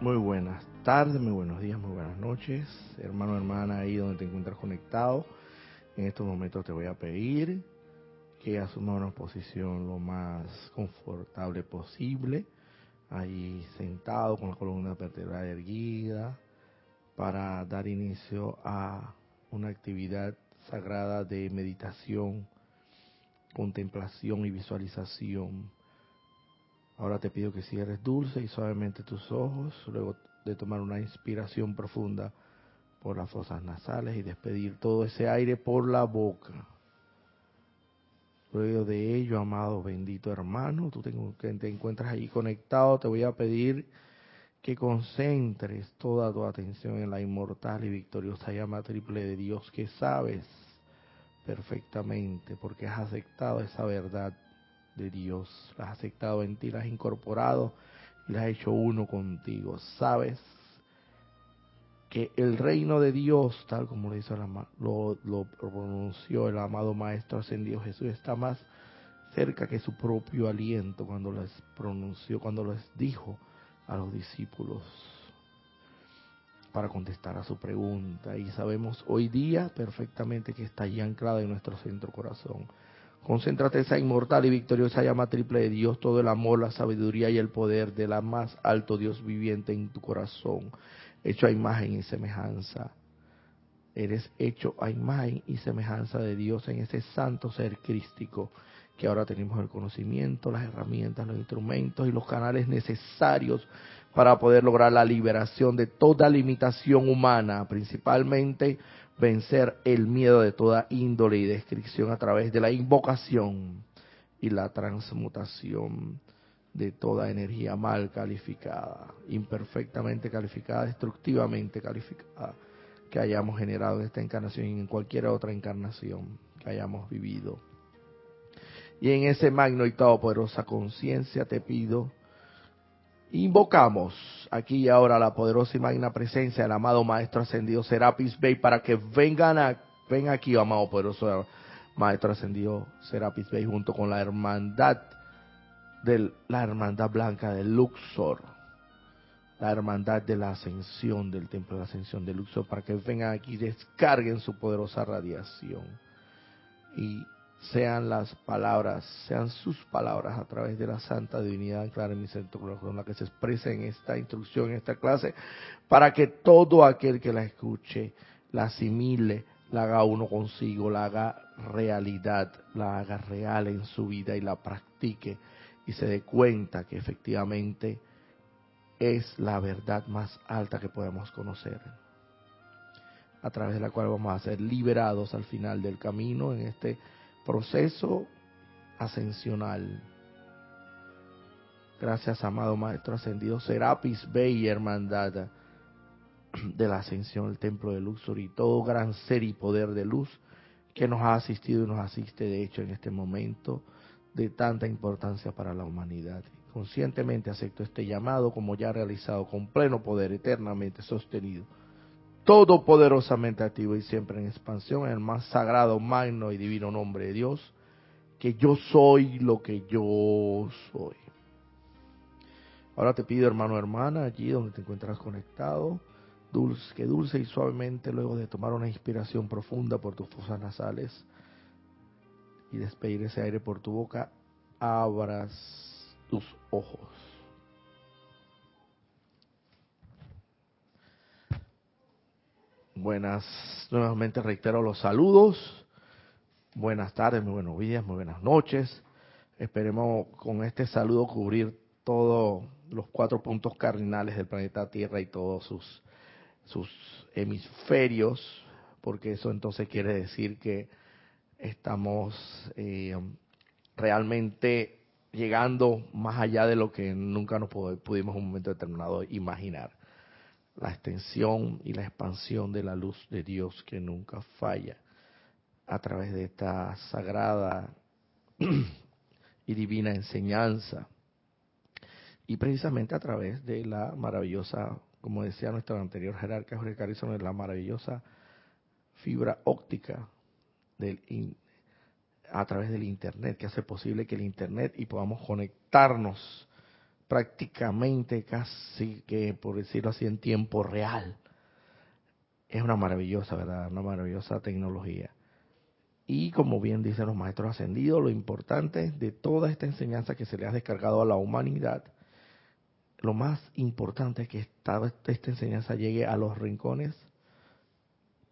Muy buenas tardes, muy buenos días, muy buenas noches, hermano, hermana, ahí donde te encuentras conectado. En estos momentos te voy a pedir que asuma una posición lo más confortable posible, ahí sentado con la columna vertebral erguida, para dar inicio a una actividad sagrada de meditación, contemplación y visualización Ahora te pido que cierres dulce y suavemente tus ojos, luego de tomar una inspiración profunda por las fosas nasales y despedir todo ese aire por la boca. Luego de ello, amado bendito hermano, tú que te encuentras ahí conectado, te voy a pedir que concentres toda tu atención en la inmortal y victoriosa llama triple de Dios que sabes perfectamente porque has aceptado esa verdad de Dios. Las has aceptado en ti, las has incorporado y las has hecho uno contigo. Sabes que el reino de Dios, tal como lo, hizo lo, lo pronunció el amado Maestro Ascendido Jesús, está más cerca que su propio aliento cuando les pronunció, cuando les dijo a los discípulos para contestar a su pregunta. Y sabemos hoy día perfectamente que está allí anclada en nuestro centro corazón. Concéntrate esa inmortal y victoriosa llama triple de Dios, todo el amor, la sabiduría y el poder de la más alto Dios viviente en tu corazón, hecho a imagen y semejanza. Eres hecho a imagen y semejanza de Dios en ese santo ser crístico que ahora tenemos el conocimiento, las herramientas, los instrumentos y los canales necesarios para poder lograr la liberación de toda limitación humana, principalmente vencer el miedo de toda índole y descripción a través de la invocación y la transmutación de toda energía mal calificada, imperfectamente calificada, destructivamente calificada, que hayamos generado en esta encarnación y en cualquier otra encarnación que hayamos vivido. Y en ese magno y todopoderosa conciencia te pido Invocamos aquí y ahora la poderosa y magna presencia del amado Maestro Ascendido Serapis Bey para que vengan a, ven aquí, amado poderoso Maestro Ascendido Serapis Bey, junto con la hermandad de la hermandad blanca de Luxor, la hermandad de la ascensión del templo de la ascensión de Luxor, para que vengan aquí y descarguen su poderosa radiación y sean las palabras, sean sus palabras a través de la santa divinidad clara en mi centro con la que se expresa en esta instrucción, en esta clase, para que todo aquel que la escuche, la asimile, la haga uno consigo, la haga realidad, la haga real en su vida y la practique y se dé cuenta que efectivamente es la verdad más alta que podemos conocer, a través de la cual vamos a ser liberados al final del camino en este proceso ascensional. Gracias, amado Maestro Ascendido Serapis Bey, hermandad de la ascensión, el templo de Luxor y todo gran ser y poder de luz que nos ha asistido y nos asiste, de hecho, en este momento de tanta importancia para la humanidad. Conscientemente acepto este llamado como ya realizado con pleno poder, eternamente sostenido todopoderosamente activo y siempre en expansión, en el más sagrado, magno y divino nombre de Dios, que yo soy lo que yo soy. Ahora te pido, hermano hermana, allí donde te encuentras conectado, dulce, que dulce y suavemente, luego de tomar una inspiración profunda por tus fosas nasales y despedir ese aire por tu boca, abras tus ojos. Buenas, nuevamente reitero los saludos. Buenas tardes, muy buenos días, muy buenas noches. Esperemos con este saludo cubrir todos los cuatro puntos cardinales del planeta Tierra y todos sus, sus hemisferios, porque eso entonces quiere decir que estamos eh, realmente llegando más allá de lo que nunca nos pudimos en un momento determinado imaginar la extensión y la expansión de la luz de Dios que nunca falla a través de esta sagrada y divina enseñanza. Y precisamente a través de la maravillosa, como decía nuestro anterior jerarca Jorge Carrizón, la maravillosa fibra óptica del a través del internet que hace posible que el internet y podamos conectarnos prácticamente casi que, por decirlo así, en tiempo real. Es una maravillosa, ¿verdad? Una maravillosa tecnología. Y como bien dicen los maestros ascendidos, lo importante de toda esta enseñanza que se le ha descargado a la humanidad, lo más importante es que esta, esta enseñanza llegue a los rincones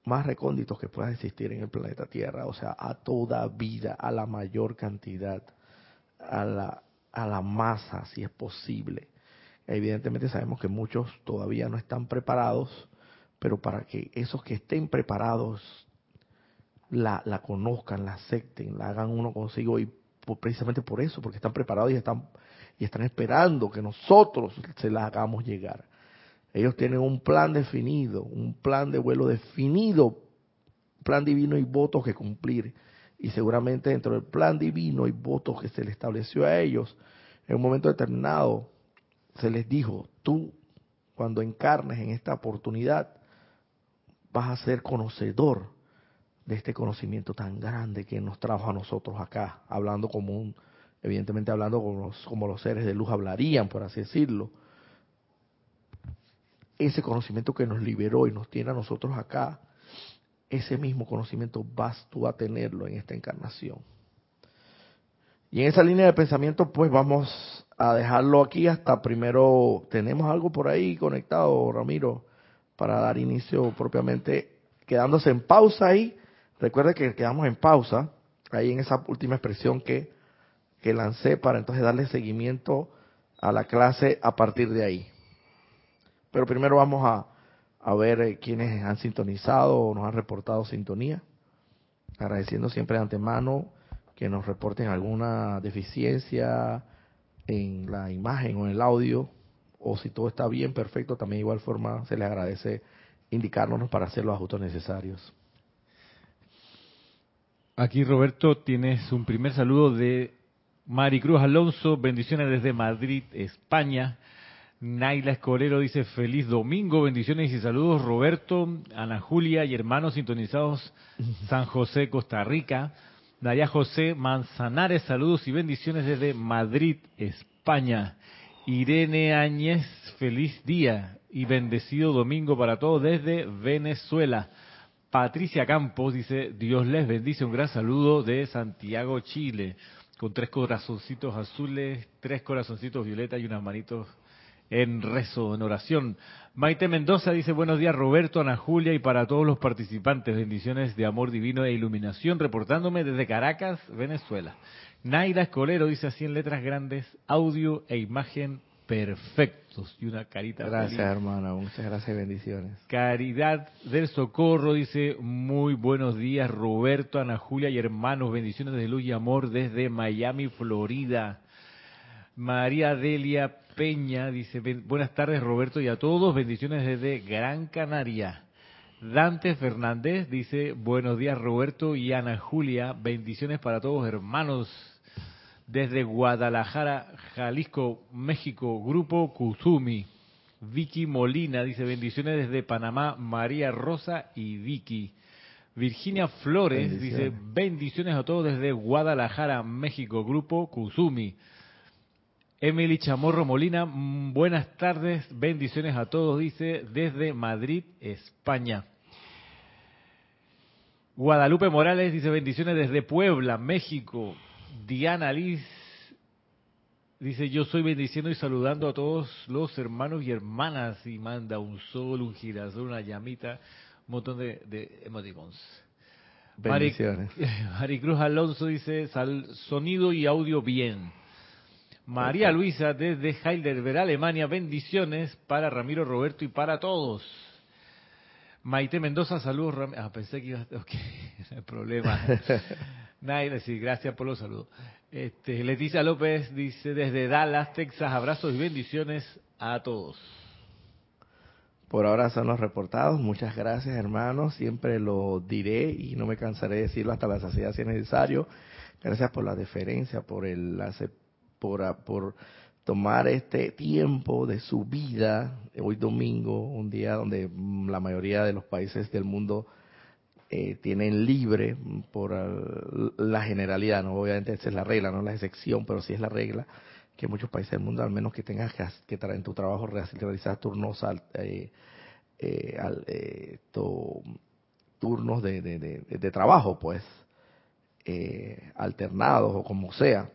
más recónditos que puedan existir en el planeta Tierra, o sea, a toda vida, a la mayor cantidad, a la, a la masa, si es posible. Evidentemente sabemos que muchos todavía no están preparados, pero para que esos que estén preparados la, la conozcan, la acepten, la hagan uno consigo y precisamente por eso, porque están preparados y están, y están esperando que nosotros se la hagamos llegar. Ellos tienen un plan definido, un plan de vuelo definido, plan divino y votos que cumplir. Y seguramente dentro del plan divino y votos que se le estableció a ellos, en un momento determinado se les dijo, tú cuando encarnes en esta oportunidad vas a ser conocedor de este conocimiento tan grande que nos trajo a nosotros acá, hablando como un, evidentemente hablando como los, como los seres de luz hablarían, por así decirlo. Ese conocimiento que nos liberó y nos tiene a nosotros acá, ese mismo conocimiento vas tú a tenerlo en esta encarnación. Y en esa línea de pensamiento, pues vamos a dejarlo aquí hasta primero. ¿Tenemos algo por ahí conectado, Ramiro, para dar inicio propiamente, quedándose en pausa ahí? Recuerde que quedamos en pausa, ahí en esa última expresión que, que lancé para entonces darle seguimiento a la clase a partir de ahí. Pero primero vamos a, a ver eh, quiénes han sintonizado o nos han reportado sintonía, agradeciendo siempre de antemano que nos reporten alguna deficiencia en la imagen o en el audio, o si todo está bien, perfecto, también de igual forma se les agradece indicárnoslos para hacer los ajustes necesarios. Aquí Roberto tienes un primer saludo de Maricruz Alonso, bendiciones desde Madrid, España. Naila Escolero dice feliz domingo, bendiciones y saludos Roberto, Ana Julia y hermanos sintonizados San José, Costa Rica. Naya José Manzanares, saludos y bendiciones desde Madrid, España. Irene Áñez, feliz día y bendecido domingo para todos desde Venezuela. Patricia Campos dice, Dios les bendice, un gran saludo de Santiago, Chile, con tres corazoncitos azules, tres corazoncitos violetas y unas manitos en rezo, en oración. Maite Mendoza dice, buenos días Roberto, Ana Julia y para todos los participantes, bendiciones de amor divino e iluminación, reportándome desde Caracas, Venezuela. Naira Escolero dice así en letras grandes, audio e imagen perfectos y una carita gracias hermano. Muchas gracias y bendiciones. Caridad del socorro dice muy buenos días Roberto Ana Julia y hermanos. Bendiciones de luz y amor desde Miami Florida. María Delia Peña dice buenas tardes Roberto y a todos bendiciones desde Gran Canaria Dante Fernández dice buenos días Roberto y Ana Julia bendiciones para todos hermanos desde Guadalajara, Jalisco, México, Grupo Kuzumi. Vicky Molina dice bendiciones desde Panamá, María Rosa y Vicky. Virginia Flores dice bendiciones a todos desde Guadalajara, México, Grupo Kuzumi. Emily Chamorro Molina, mm, buenas tardes, bendiciones a todos, dice desde Madrid, España. Guadalupe Morales dice bendiciones desde Puebla, México. Diana Liz dice, yo soy bendiciendo y saludando a todos los hermanos y hermanas y manda un sol, un girasol, una llamita, un montón de, de emoticons. Bendiciones. Maricruz Alonso dice, sonido y audio bien. María Luisa desde Heidelberg, Alemania, bendiciones para Ramiro Roberto y para todos. Maite Mendoza, saludos. Ah, pensé que iba a... Ok, no hay problema. Naila, sí, gracias por los saludos. Este, Leticia López dice desde Dallas, Texas, abrazos y bendiciones a todos. Por ahora son los reportados. Muchas gracias, hermanos. Siempre lo diré y no me cansaré de decirlo hasta la saciedad si es necesario. Gracias por la deferencia, por el por, por tomar este tiempo de su vida, hoy domingo, un día donde la mayoría de los países del mundo eh, tienen libre por la generalidad, no obviamente esa es la regla, no la excepción, pero sí es la regla, que muchos países del mundo, al menos que tengas que, que en tu trabajo realizar turnos al, eh, eh, eh, turnos de, de, de, trabajo, pues, eh, alternados o como sea.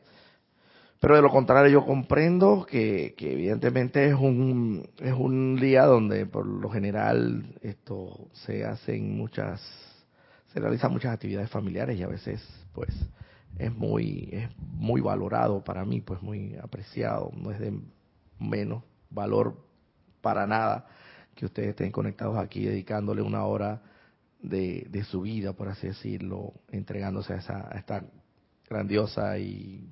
Pero de lo contrario, yo comprendo que, evidentemente es un, es un día donde por lo general esto se hacen muchas, se realizan muchas actividades familiares y a veces pues es muy, es muy valorado para mí, pues muy apreciado, no es de menos valor para nada que ustedes estén conectados aquí dedicándole una hora de, de su vida, por así decirlo, entregándose a, esa, a esta grandiosa y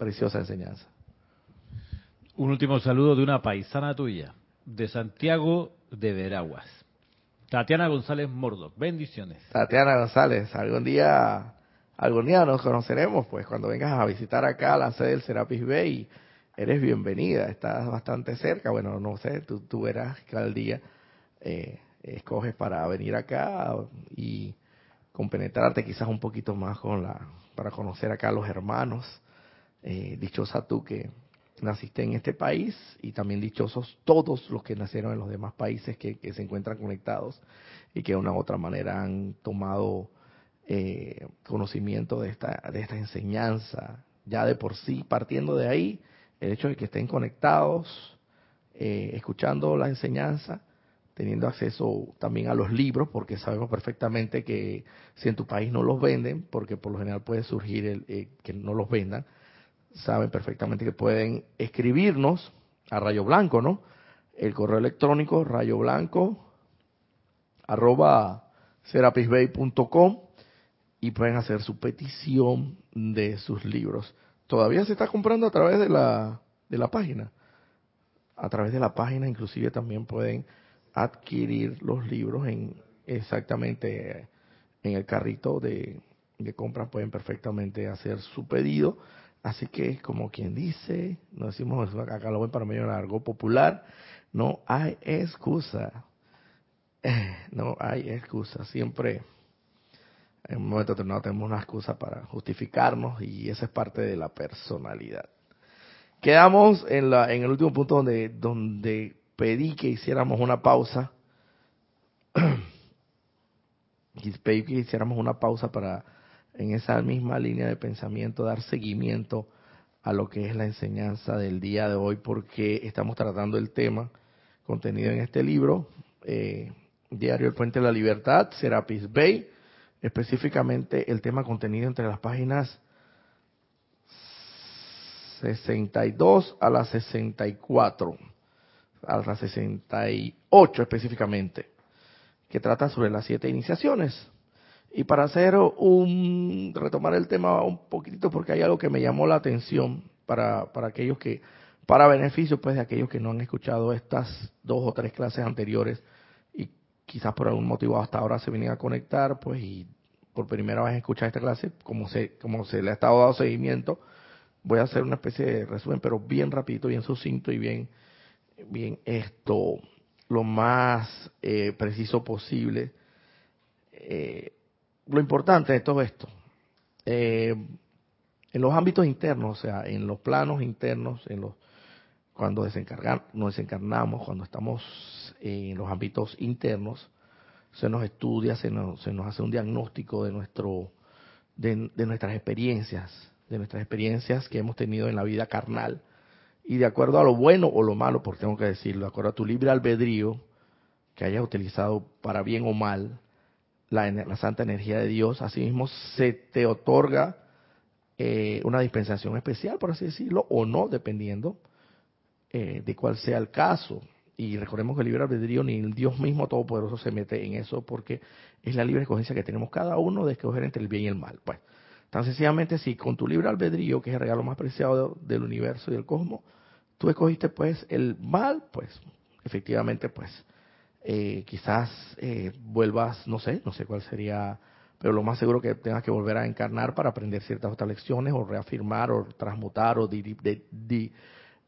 preciosa enseñanza. Un último saludo de una paisana tuya, de Santiago de Veraguas. Tatiana González Mordo, bendiciones. Tatiana González, algún día, algún día nos conoceremos, pues cuando vengas a visitar acá la sede del Serapis Bay, eres bienvenida, estás bastante cerca, bueno, no sé, tú, tú verás que al día eh, escoges para venir acá y compenetrarte quizás un poquito más con la, para conocer acá a los hermanos eh, dichosa tú que naciste en este país y también dichosos todos los que nacieron en los demás países que, se encuentran conectados y que de una u otra manera han tomado eh, conocimiento de esta, de esta enseñanza. Ya de por sí, partiendo de ahí, el hecho de que estén conectados, eh, escuchando la enseñanza, teniendo acceso también a los libros, porque sabemos perfectamente que si en tu país no los venden, porque por lo general puede surgir el, que no los vendan, saben perfectamente que pueden escribirnos a Rayo Blanco, ¿no? El correo electrónico rayo blanco arroba serapisbay.com y pueden hacer su petición de sus libros. Todavía se está comprando a través de la, de la página. A través de la página inclusive también pueden adquirir los libros en exactamente en el carrito de, de compra pueden perfectamente hacer su pedido Así que, como quien dice, no decimos acá lo ven para medio largo, popular, no hay excusa. no hay excusa. Siempre, en un momento determinado, tenemos una excusa para justificarnos y esa es parte de la personalidad. Quedamos en, el último punto donde, donde pedí que hiciéramos una pausa. pedí que hiciéramos una pausa para en esa misma línea de pensamiento, dar seguimiento a lo que es la enseñanza del día de hoy, porque estamos tratando el tema contenido en este libro, eh, Diario El Puente de la Libertad, Serapis Bay, específicamente el tema contenido entre las páginas 62 a las 64, a las 68 específicamente, que trata sobre las siete iniciaciones. Y para hacer un, retomar el tema un poquitito, porque hay algo que me llamó la atención para, para aquellos que, para beneficio pues de aquellos que no han escuchado estas dos o tres clases anteriores y quizás por algún motivo hasta ahora se vienen a conectar, pues y por primera vez escuchar esta clase, como se, como se le ha estado dando seguimiento, voy a hacer una especie de resumen, pero bien rapidito, bien sucinto y bien, bien esto, lo más eh, preciso posible. Eh, lo importante de todo esto, eh, en los ámbitos internos, o sea, en los planos internos, en los cuando nos desencarnamos, cuando estamos en los ámbitos internos, se nos estudia, se nos, se nos hace un diagnóstico de nuestro de, de, nuestras experiencias, de nuestras experiencias que hemos tenido en la vida carnal. Y de acuerdo a lo bueno o lo malo, porque tengo que decirlo, de acuerdo a tu libre albedrío que hayas utilizado para bien o mal, la, santa energía de Dios, asimismo se te otorga eh, una dispensación especial, por así decirlo, o no, dependiendo eh, de cuál sea el caso. Y recordemos que el libre albedrío ni el Dios mismo todopoderoso se mete en eso porque es la libre escogencia que tenemos cada uno de escoger entre el bien y el mal. Pues, tan sencillamente, si con tu libre albedrío, que es el regalo más preciado del universo y del cosmos, tú escogiste pues el mal, pues efectivamente pues eh, quizás eh, vuelvas, no sé, no sé cuál sería, pero lo más seguro que tengas que volver a encarnar para aprender ciertas otras lecciones o reafirmar o transmutar o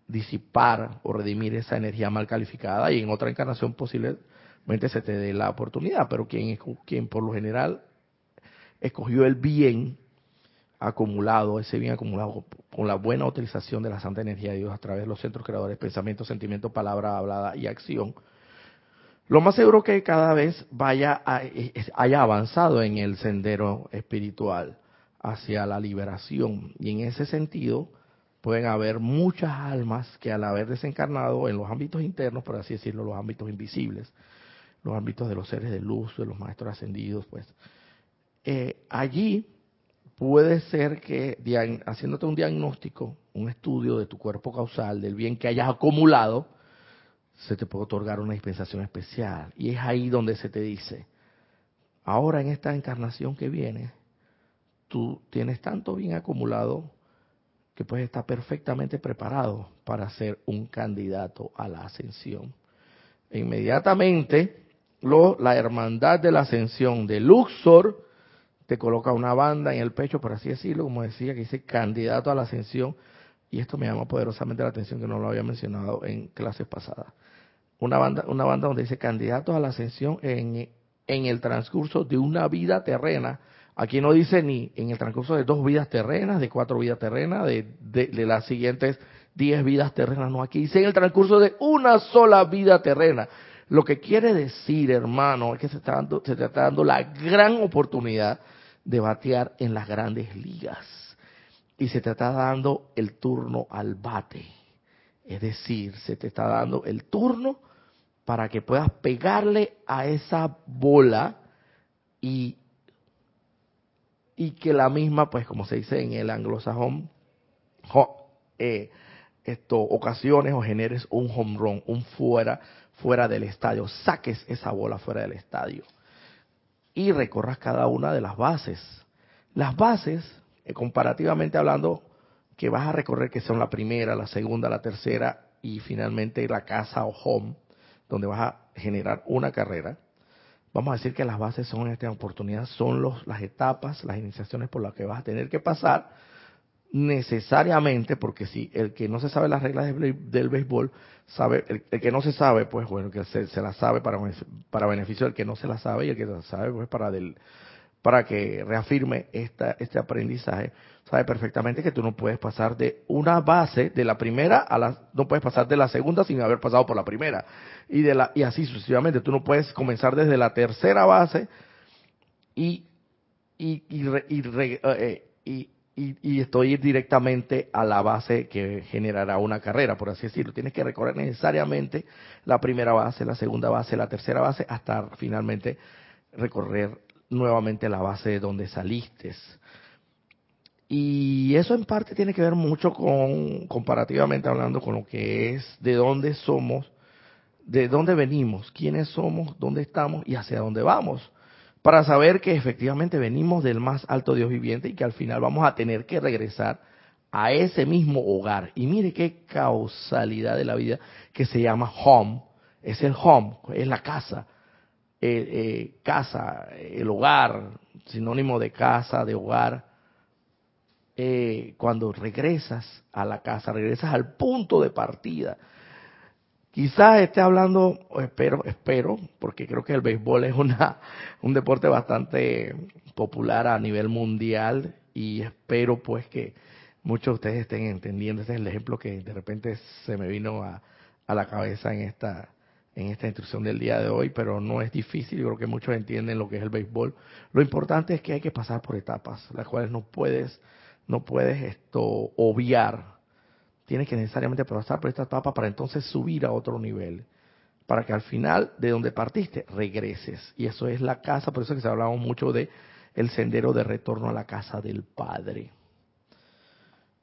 disipar o redimir esa energía mal calificada y en otra encarnación posiblemente se te dé la oportunidad, pero quien, quien por lo general escogió el bien, acumulado, ese bien acumulado con la buena utilización de la santa energía de Dios a través de los centros creadores, pensamiento, sentimiento, palabra hablada y acción, lo más seguro que cada vez vaya haya avanzado en el sendero espiritual hacia la liberación. Y en ese sentido, pueden haber muchas almas que al haber desencarnado en los ámbitos internos, por así decirlo, los ámbitos invisibles, los ámbitos de los seres de luz, de los maestros ascendidos, pues eh, allí puede ser que haciéndote un diagnóstico, un estudio de tu cuerpo causal, del bien que hayas acumulado, se te puede otorgar una dispensación especial. Y es ahí donde se te dice, ahora en esta encarnación que viene, tú tienes tanto bien acumulado que puedes estar perfectamente preparado para ser un candidato a la ascensión. E inmediatamente, lo, la hermandad de la ascensión de Luxor te coloca una banda en el pecho, por así decirlo, como decía, que dice candidato a la ascensión. Y esto me llama poderosamente la atención que no lo había mencionado en clases pasadas. Una banda, una banda donde dice candidato a la ascensión en, el transcurso de una vida terrena Aquí no dice ni en el transcurso de dos vidas terrenas, de cuatro vidas terrenas, de, de, las siguientes diez vidas terrenas, no, aquí dice en el transcurso de una sola vida terrena. Lo que quiere decir, hermano, es que se, está dando, se está dando la gran oportunidad de batear en las grandes ligas. Y se te está dando el turno al bate. Es decir, se te está dando el turno para que puedas pegarle a esa bola y y que la misma, pues como se dice en el anglosajón, eh, esto, ocasiones o generes un home run, un fuera, fuera del estadio, saques esa bola fuera del estadio y recorras cada una de las bases. Las bases, eh, comparativamente hablando, que vas a recorrer, que son la primera, la segunda, la tercera y finalmente la casa o home, donde vas a generar una carrera, vamos a decir que las bases son en esta oportunidad, son los, las etapas, las iniciaciones por las que vas a tener que pasar necesariamente, porque si el que no se sabe las reglas del, béisbol, sabe, el, que no se sabe, pues bueno, que se, se la sabe para, para beneficio del que no se la sabe y el que se la sabe, pues para del, para que reafirme esta, este aprendizaje, sabe perfectamente que tú no puedes pasar de una base, de la primera a la, no puedes pasar de la segunda sin haber pasado por la primera. Y, de la, y así sucesivamente. Tú no puedes comenzar desde la tercera base y, y, y, eh, y, y, estoy ir directamente a la base que generará una carrera, por así decirlo. Tienes que recorrer necesariamente la primera base, la segunda base, la tercera base, hasta finalmente recorrer nuevamente la base de donde saliste. Y eso en parte tiene que ver mucho con, comparativamente hablando, con lo que es de dónde somos, de dónde venimos, quiénes somos, dónde estamos y hacia dónde vamos. Para saber que efectivamente venimos del más alto Dios viviente y que al final vamos a tener que regresar a ese mismo hogar. Y mire qué causalidad de la vida que se llama home. Es el home, es la casa. Eh, eh, casa, el hogar, sinónimo de casa, de hogar. Eh, cuando regresas a la casa, regresas al punto de partida. Quizás esté hablando, espero, espero, porque creo que el béisbol es una, un deporte bastante popular a nivel mundial y espero pues que muchos de ustedes estén entendiendo. Este es el ejemplo que de repente se me vino a, a la cabeza en esta, en esta instrucción del día de hoy, pero no es difícil, yo creo que muchos entienden lo que es el béisbol. Lo importante es que hay que pasar por etapas, las cuales no puedes, no puedes esto obviar. Tienes que necesariamente pasar por esta etapa para entonces subir a otro nivel, para que al final de donde partiste regreses. Y eso es la casa, por eso que se hablaba mucho de el sendero de retorno a la casa del Padre.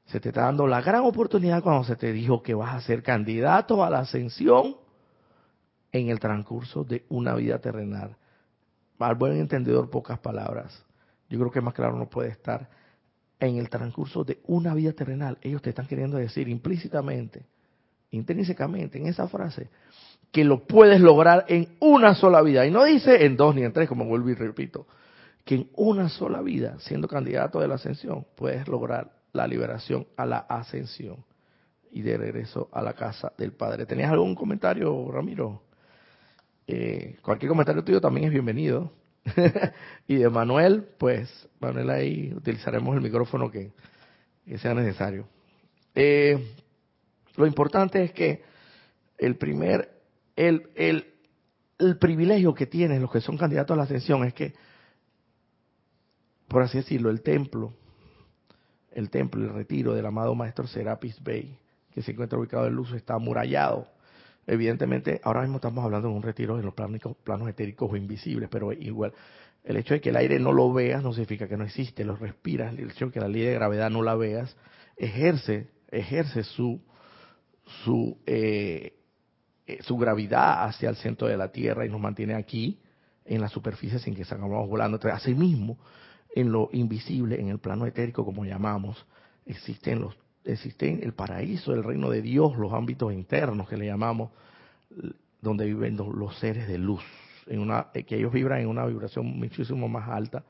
Se te está dando la gran oportunidad cuando se te dijo que vas a ser candidato a la ascensión en el transcurso de una vida terrenal. Al buen entendedor, pocas palabras. Yo creo que más claro no puede estar. En el transcurso de una vida terrenal, ellos te están queriendo decir implícitamente, intrínsecamente, en esa frase, que lo puedes lograr en una sola vida. Y no dice en dos ni en tres, como vuelvo y repito, que en una sola vida, siendo candidato de la ascensión, puedes lograr la liberación a la ascensión y de regreso a la casa del Padre. ¿Tenías algún comentario, Ramiro? Eh, cualquier comentario tuyo también es bienvenido. y de Manuel, pues, Manuel ahí utilizaremos el micrófono que, sea necesario. Eh, lo importante es que el primer, el, el, privilegio que tienen los que son candidatos a la ascensión es que, por así decirlo, el templo, el templo, el retiro del amado maestro Serapis Bey, que se encuentra ubicado en Luz, está amurallado. Evidentemente, ahora mismo estamos hablando de un retiro en los planos, planos etéricos o invisibles, pero igual, el hecho de que el aire no lo veas no significa que no existe, lo respiras, el hecho de que la ley de gravedad no la veas, ejerce, ejerce su, su, eh, eh, su gravedad hacia el centro de la Tierra y nos mantiene aquí en la superficie sin que salgamos volando. Entonces, asimismo, en lo invisible, en el plano etérico, como llamamos, existen los existen el paraíso, el reino de Dios, los ámbitos internos que le llamamos, donde viven los seres de luz, en una, eh, que ellos vibran en una vibración muchísimo más alta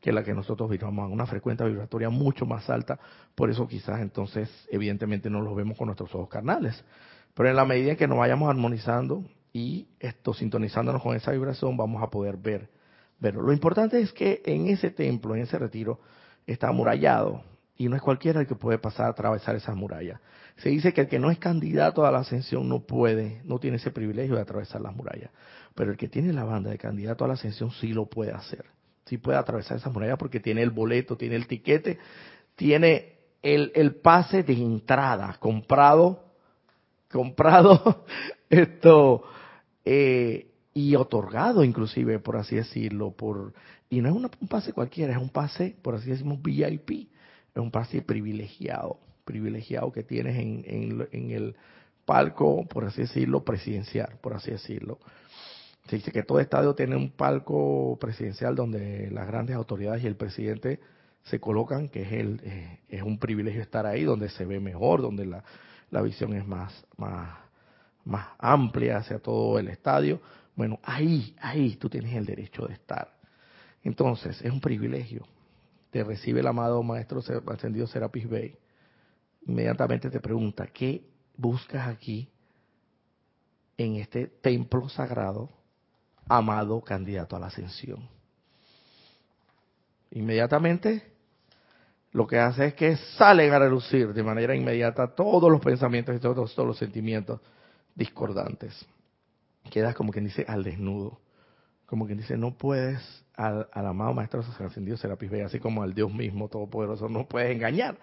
que la que nosotros vibramos, en una frecuencia vibratoria mucho más alta, por eso quizás entonces evidentemente no los vemos con nuestros ojos carnales. Pero en la medida en que nos vayamos armonizando y esto sintonizándonos con esa vibración, vamos a poder ver pero lo importante es que en ese templo, en ese retiro, está amurallado. Y no es cualquiera el que puede pasar a atravesar esa muralla. Se dice que el que no es candidato a la ascensión no puede, no tiene ese privilegio de atravesar las murallas. Pero el que tiene la banda de candidato a la ascensión sí lo puede hacer. Sí puede atravesar esa muralla porque tiene el boleto, tiene el tiquete, tiene el, el pase de entrada comprado, comprado esto, eh, y otorgado inclusive, por así decirlo, por y no es un pase cualquiera, es un pase, por así decirlo, VIP, es un pase privilegiado, privilegiado que tienes en, en, en el palco, por así decirlo, presidencial, por así decirlo. Se dice que todo estadio tiene un palco presidencial donde las grandes autoridades y el presidente se colocan, que es el eh, es un privilegio estar ahí, donde se ve mejor, donde la, la visión es más más más amplia hacia todo el estadio bueno, ahí, ahí tú tienes el derecho de estar. Entonces, es un privilegio. Te recibe el amado Maestro Ascendido Serapis Bey. Inmediatamente te pregunta, ¿qué buscas aquí en este templo sagrado, amado candidato a la ascensión? Inmediatamente lo que hace es que salen a relucir de manera inmediata todos los pensamientos y todos, todos los sentimientos discordantes quedas como quien dice al desnudo. Como quien dice, no puedes al, amado Maestro Ascendido Serapis Bey, así como al Dios mismo Todopoderoso, no puedes engañar.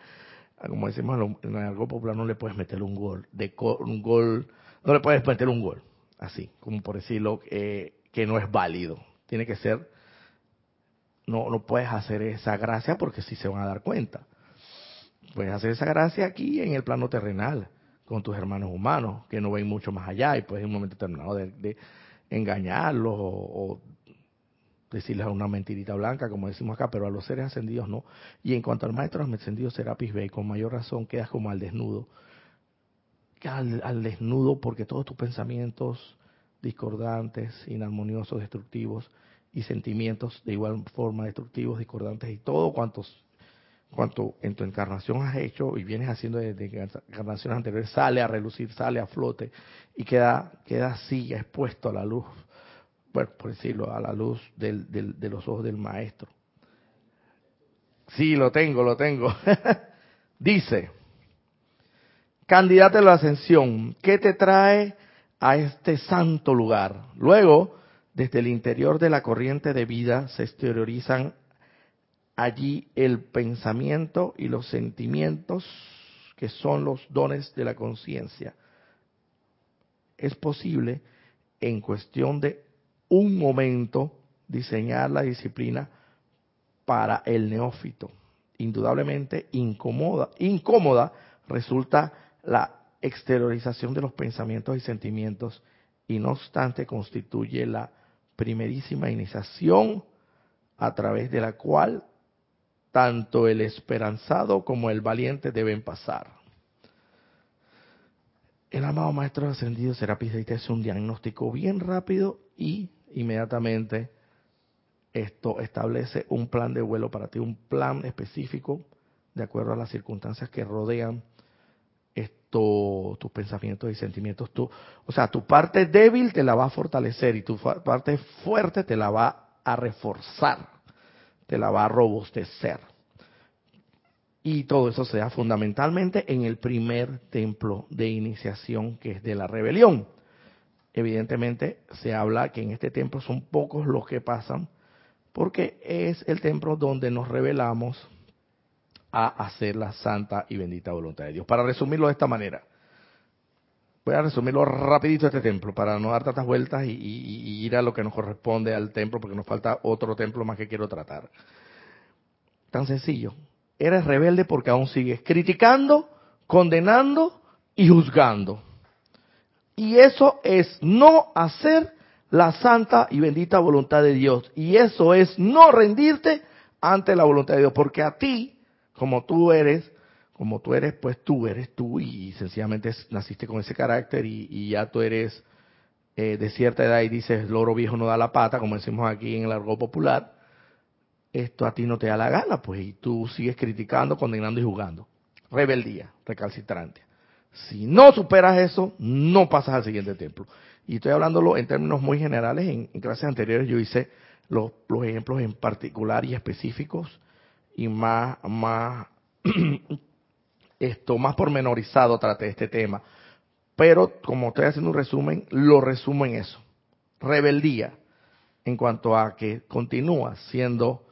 Como decimos en algo popular, no le puedes meter un gol, de un gol, no le puedes meter un gol, así, como por decirlo, eh, que no es válido. Tiene que ser, no, no puedes hacer esa gracia porque sí se van a dar cuenta. Puedes hacer esa gracia aquí en el plano terrenal con tus hermanos humanos, que no ven mucho más allá y puedes en un momento determinado de, engañarlos o, decirles una mentirita blanca, como decimos acá, pero a los seres ascendidos no. Y en cuanto al maestro ascendido Serapis Bey, con mayor razón quedas como al desnudo. Al, al desnudo porque todos tus pensamientos discordantes, inarmoniosos, destructivos y sentimientos de igual forma destructivos, discordantes y todo cuantos cuanto en tu encarnación has hecho y vienes haciendo desde encarnaciones anteriores, sale a relucir, sale a flote y queda, queda así expuesto a la luz, bueno, por decirlo, a la luz del, de los ojos del maestro. Sí, lo tengo, lo tengo. Dice, candidato a la ascensión, ¿qué te trae a este santo lugar? Luego, desde el interior de la corriente de vida se exteriorizan allí el pensamiento y los sentimientos que son los dones de la conciencia. Es posible en cuestión de un momento diseñar la disciplina para el neófito. Indudablemente incómoda, resulta la exteriorización de los pensamientos y sentimientos y no obstante constituye la primerísima iniciación a través de la cual tanto el esperanzado como el valiente deben pasar. El amado Maestro Ascendido Serapis Bey es un diagnóstico bien rápido y inmediatamente esto establece un plan de vuelo para ti, un plan específico de acuerdo a las circunstancias que rodean esto, tus pensamientos y sentimientos. o sea, tu parte débil te la va a fortalecer y tu parte fuerte te la va a reforzar, te la va a robustecer. Y todo eso se da fundamentalmente en el primer templo de iniciación, que es de la rebelión. Evidentemente se habla que en este templo son pocos los que pasan, porque es el templo donde nos revelamos a hacer la santa y bendita voluntad de Dios. Para resumirlo de esta manera, voy a resumirlo rapidito este templo para no dar tantas vueltas y, ir a lo que nos corresponde al templo porque nos falta otro templo más que quiero tratar. Tan sencillo. Eres rebelde porque aún sigues criticando, condenando y juzgando. Y eso es no hacer la santa y bendita voluntad de Dios. Y eso es no rendirte ante la voluntad de Dios. Porque a ti, como tú eres, como tú eres, pues tú eres tú y sencillamente naciste con ese carácter y, ya tú eres eh, de cierta edad y dices, loro viejo no da la pata, como decimos aquí en el argot popular, esto a ti no te da la gana, pues, y tú sigues criticando, condenando y jugando. Rebeldía, recalcitrante. Si no superas eso, no pasas al siguiente templo. Y estoy hablándolo en términos muy generales. En, clases anteriores yo hice los, los, ejemplos en particular y específicos y más, más esto más pormenorizado traté este tema. Pero como estoy haciendo un resumen, lo resumo en eso. Rebeldía en cuanto a que continúas siendo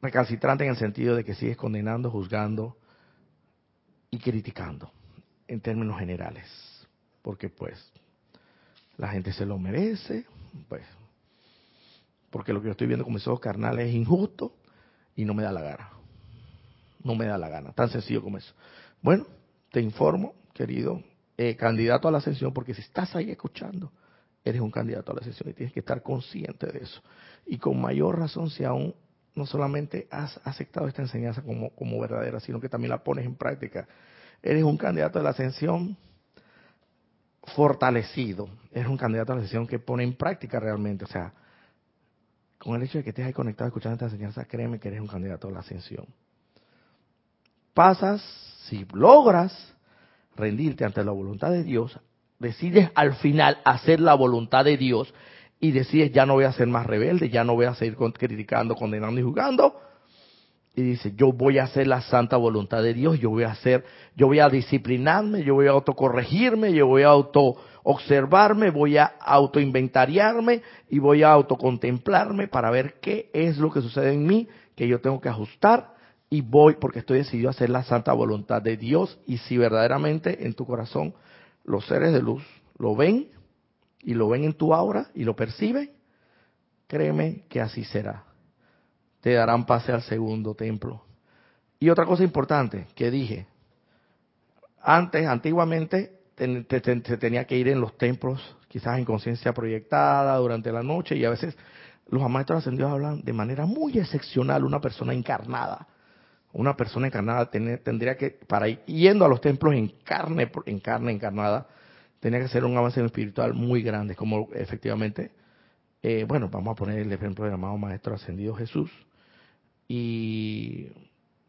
recalcitrante en el sentido de que sigues condenando, juzgando y criticando en términos generales. Porque pues la gente se lo merece, pues porque lo que yo estoy viendo con mis ojos carnales es injusto y no me da la gana no me da la gana. Tan sencillo como eso. Bueno, te informo, querido eh, candidato a la ascensión, porque si estás ahí escuchando, eres un candidato a la ascensión y tienes que estar consciente de eso. Y con mayor razón si aún no solamente has aceptado esta enseñanza como, como verdadera, sino que también la pones en práctica. Eres un candidato a la ascensión fortalecido. Eres un candidato a la ascensión que pone en práctica realmente. O sea, con el hecho de que estés ahí conectado escuchando esta enseñanza, créeme que eres un candidato a la ascensión pasas, si logras rendirte ante la voluntad de Dios, decides al final hacer la voluntad de Dios y decides ya no voy a ser más rebelde, ya no voy a seguir criticando, condenando y juzgando. Y dice, yo voy a hacer la santa voluntad de Dios, yo voy a hacer, yo voy a disciplinarme, yo voy a autocorregirme, yo voy a auto observarme, voy a autoinventariarme y voy a autocontemplarme para ver qué es lo que sucede en mí que yo tengo que ajustar y voy porque estoy decidido a hacer la santa voluntad de Dios y si verdaderamente en tu corazón los seres de luz lo ven y lo ven en tu aura y lo perciben, créeme que así será. Te darán pase al segundo templo. Y otra cosa importante que dije, antes, antiguamente, se tenía que ir en los templos, quizás en conciencia proyectada durante la noche, y a veces los maestros ascendidos hablan de manera muy excepcional, una persona encarnada una persona encarnada tendría que, para ir yendo a los templos en carne, en carne encarnada, tenía que ser un avance espiritual muy grande, como efectivamente, eh, bueno, vamos a poner el ejemplo del amado Maestro Ascendido Jesús, y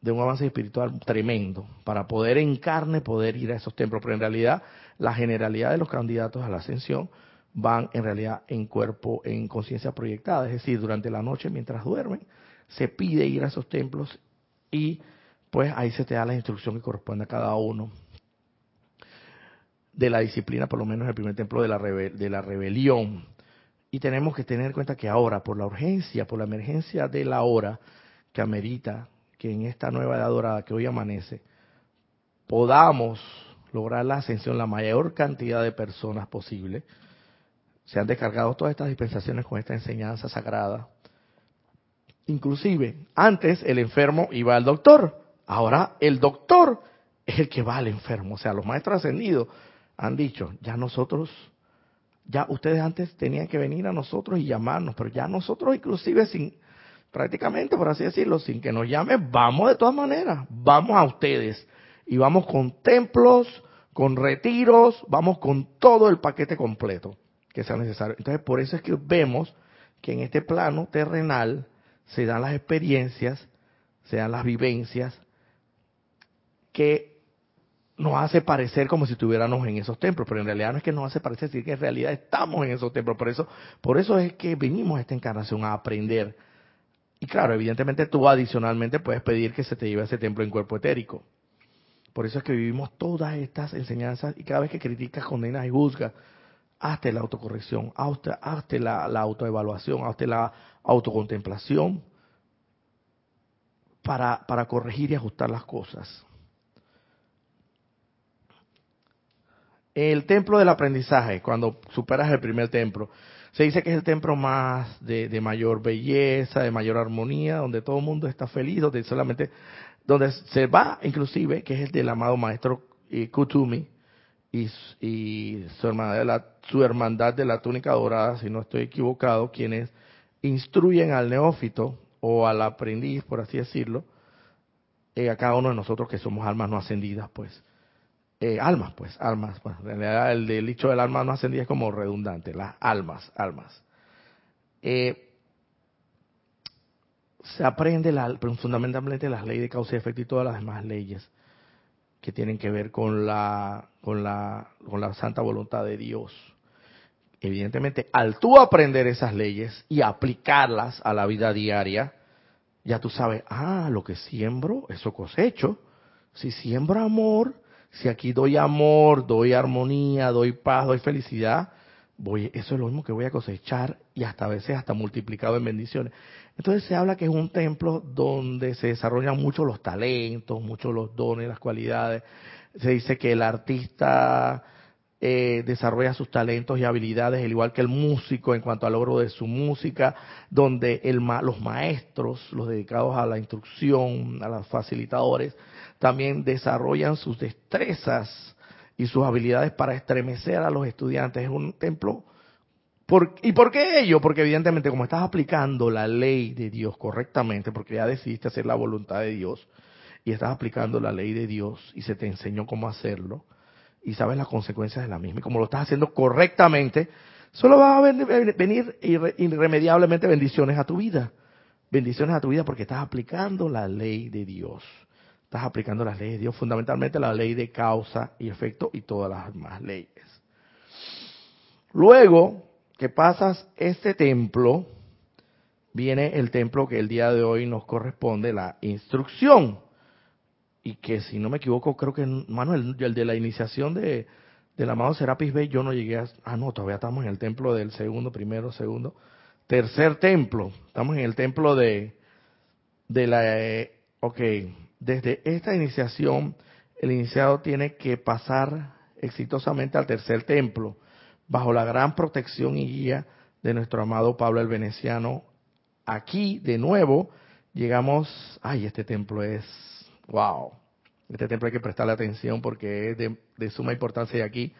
de un avance espiritual tremendo, para poder en carne poder ir a esos templos, pero en realidad la generalidad de los candidatos a la ascensión van en realidad en cuerpo, en conciencia proyectada, es decir, durante la noche mientras duermen, se pide ir a esos templos y pues ahí se te da la instrucción que corresponde a cada uno de la disciplina, por lo menos el primer templo de la, de la rebelión. Y tenemos que tener en cuenta que ahora, por la urgencia, por la emergencia de la hora que amerita que en esta nueva edad dorada que hoy amanece, podamos lograr la ascensión la mayor cantidad de personas posible. Se han descargado todas estas dispensaciones con esta enseñanza sagrada Inclusive, antes el enfermo iba al doctor, ahora el doctor es el que va al enfermo. O sea, los maestros ascendidos han dicho, ya nosotros, ya ustedes antes tenían que venir a nosotros y llamarnos, pero ya nosotros inclusive sin, prácticamente por así decirlo, sin que nos llamen, vamos de todas maneras, vamos a ustedes y vamos con templos, con retiros, vamos con todo el paquete completo que sea necesario. Entonces, por eso es que vemos que en este plano terrenal, se dan las experiencias, se dan las vivencias que nos hace parecer como si estuviéramos en esos templos, pero en realidad no es que nos hace parecer, sino que en realidad estamos en esos templos. Por eso, por eso es que venimos a esta encarnación a aprender. Y claro, evidentemente tú adicionalmente puedes pedir que se te lleve a ese templo en cuerpo etérico. Por eso es que vivimos todas estas enseñanzas y cada vez que criticas, condenas y juzgas, hazte la autocorrección, hazte, la, la autoevaluación, hazte la autocontemplación para, para corregir y ajustar las cosas. El templo del aprendizaje, cuando superas el primer templo, se dice que es el templo más de, mayor belleza, de mayor armonía, donde todo el mundo está feliz, donde solamente, donde se va inclusive, que es el del amado maestro eh, Kutumi y, su, hermandad de la, su hermandad de la túnica dorada, si no estoy equivocado, quienes instruyen al neófito o al aprendiz, por así decirlo, eh, a cada uno de nosotros que somos almas no ascendidas, pues eh, almas, pues, almas. Pues, en realidad el, dicho del alma no ascendida es como redundante, las almas, almas. Eh, se aprende fundamentalmente las leyes de causa y efecto y todas las demás leyes que tienen que ver con la, con la, con la santa voluntad de Dios. Evidentemente, al tú aprender esas leyes y aplicarlas a la vida diaria, ya tú sabes, ah, lo que siembro, eso cosecho. Si siembro amor, si aquí doy amor, doy armonía, doy paz, doy felicidad, voy, eso es lo mismo que voy a cosechar y hasta a veces hasta multiplicado en bendiciones. Entonces se habla que es un templo donde se desarrollan mucho los talentos, muchos los dones, las cualidades. Se dice que el artista eh, desarrolla sus talentos y habilidades, al igual que el músico en cuanto al logro de su música, donde el, los maestros, los dedicados a la instrucción, a los facilitadores, también desarrollan sus destrezas y sus habilidades para estremecer a los estudiantes. Es un templo. ¿Y por qué ello? Porque evidentemente como estás aplicando la ley de Dios correctamente, porque ya decidiste hacer la voluntad de Dios, y estás aplicando la ley de Dios y se te enseñó cómo hacerlo, y sabes las consecuencias de la misma, y como lo estás haciendo correctamente, solo va a venir irremediablemente bendiciones a tu vida. Bendiciones a tu vida porque estás aplicando la ley de Dios estás aplicando las leyes de Dios, fundamentalmente la ley de causa y efecto y todas las demás leyes. Luego que pasas este templo, viene el templo que el día de hoy nos corresponde, la instrucción. Y que si no me equivoco, creo que, Manuel, el de la iniciación de, del amado Serapis Bey, yo no llegué a... Ah, no, todavía estamos en el templo del segundo, primero, segundo, tercer templo. Estamos en el templo de, de la... Eh, ok, desde esta iniciación, el iniciado tiene que pasar exitosamente al tercer templo, bajo la gran protección y guía de nuestro amado Pablo el Veneciano. Aquí, de nuevo, llegamos, ay, este templo es, wow, este templo hay que prestarle atención porque es de, suma importancia y aquí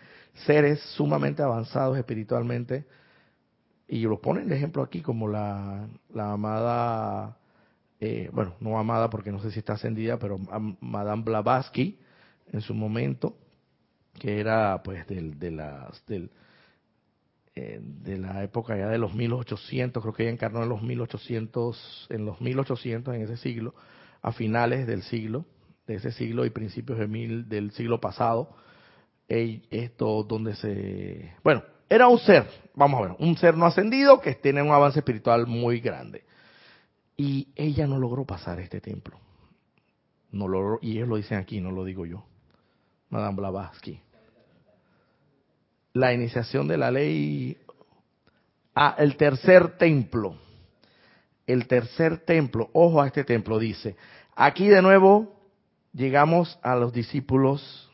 seres sumamente avanzados espiritualmente, y lo ponen de ejemplo aquí como la, la amada eh, bueno, no amada porque no sé si está ascendida, pero Madame Blavatsky en su momento, que era pues del, de, las, del, eh, de la época ya de los 1800, creo que ella encarnó en los 1800, en los 1800 en ese siglo, a finales del siglo, de ese siglo y principios de mil, del siglo pasado, esto donde se, bueno, era un ser, vamos a ver, un ser no ascendido que tiene un avance espiritual muy grande. Y ella no logró pasar este templo. No logró, y ellos lo dicen aquí, no lo digo yo. Madame Blavatsky. La iniciación de la ley. Ah, el tercer templo. El tercer templo. Ojo a este templo, dice. Aquí de nuevo llegamos a los discípulos.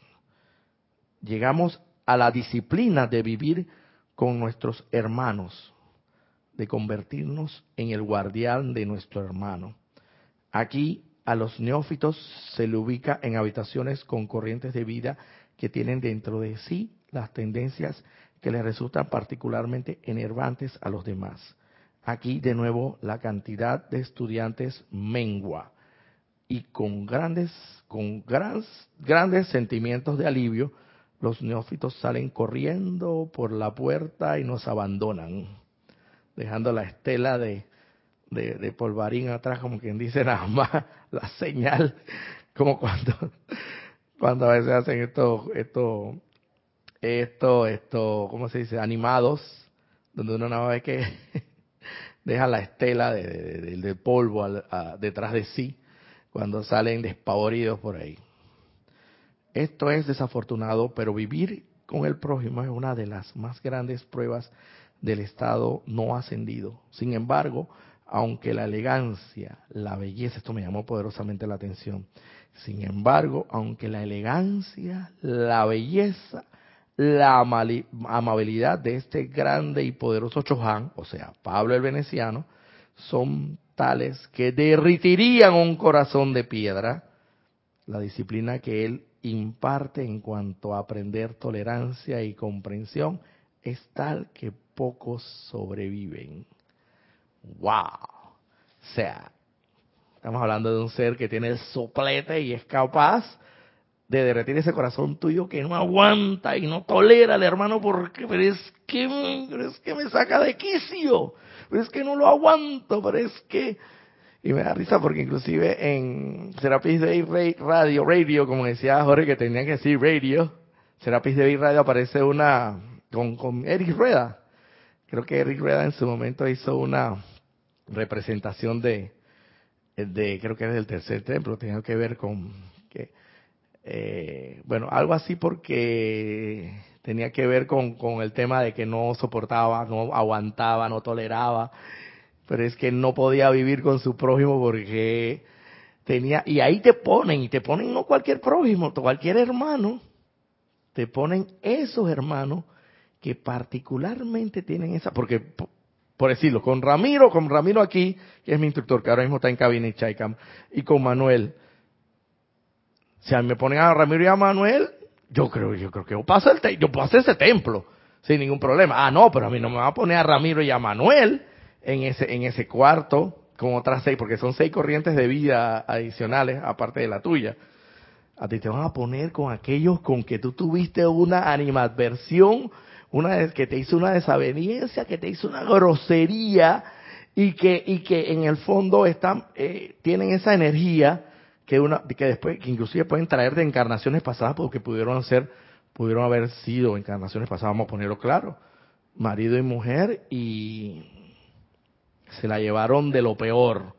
Llegamos a la disciplina de vivir con nuestros hermanos de convertirnos en el guardián de nuestro hermano. Aquí a los neófitos se le ubica en habitaciones con corrientes de vida que tienen dentro de sí las tendencias que les resultan particularmente enervantes a los demás. Aquí de nuevo la cantidad de estudiantes mengua y con grandes, con grandes sentimientos de alivio, los neófitos salen corriendo por la puerta y nos abandonan dejando la estela de, de, polvarín atrás, como quien dice nada más, la señal, como cuando cuando a veces hacen esto, esto, esto, esto, ¿cómo se dice? Animados, donde uno nada más que deja la estela de, polvo detrás de sí cuando salen despavoridos por ahí. Esto es desafortunado, pero vivir con el prójimo es una de las más grandes pruebas del estado no ascendido. Sin embargo, aunque la elegancia, la belleza, esto me llamó poderosamente la atención, sin embargo, aunque la elegancia, la belleza, la amabilidad de este grande y poderoso Chohan, o sea, Pablo el Veneciano, son tales que derritirían un corazón de piedra, la disciplina que él imparte en cuanto a aprender tolerancia y comprensión es tal que pocos sobreviven. ¡Wow! O sea, estamos hablando de un ser que tiene el soplete y es capaz de derretir ese corazón tuyo que no aguanta y no tolera al hermano porque pero es que, pero es que me saca de quicio, pero es que no lo aguanto, pero es que y me da risa porque inclusive en Serapis Day Radio, Radio, como decía Jorge que tenía que decir radio, Serapis Day Radio aparece una, con, con Eric Rueda. Creo que Eric Rueda en su momento hizo una representación de, de creo que es del tercer templo, tenía que ver con, que, eh, bueno, algo así porque tenía que ver con, con el tema de que no soportaba, no aguantaba, no toleraba pero es que no podía vivir con su prójimo porque tenía, y ahí te ponen, y te ponen no cualquier prójimo, cualquier hermano, te ponen esos hermanos que particularmente tienen esa, porque por decirlo, con Ramiro, con Ramiro aquí, que es mi instructor, que ahora mismo está en cabina y Chaicam, y con Manuel. Si a me ponen a Ramiro y a Manuel, yo creo, yo creo que yo paso el yo paso ese templo sin ningún problema. Ah, no, pero a mí no me va a poner a Ramiro y a Manuel en ese, en ese cuarto con otras seis, porque son seis corrientes de vida adicionales, aparte de la tuya. A ti te van a poner con aquellos con que tú tuviste una animadversión, una que te hizo una desaveniencia, que te hizo una grosería y que, y que en el fondo están, eh, tienen esa energía que una, que después, que inclusive pueden traer de encarnaciones pasadas porque pudieron ser, pudieron haber sido encarnaciones pasadas, vamos a ponerlo claro, marido y mujer y se la llevaron de lo peor.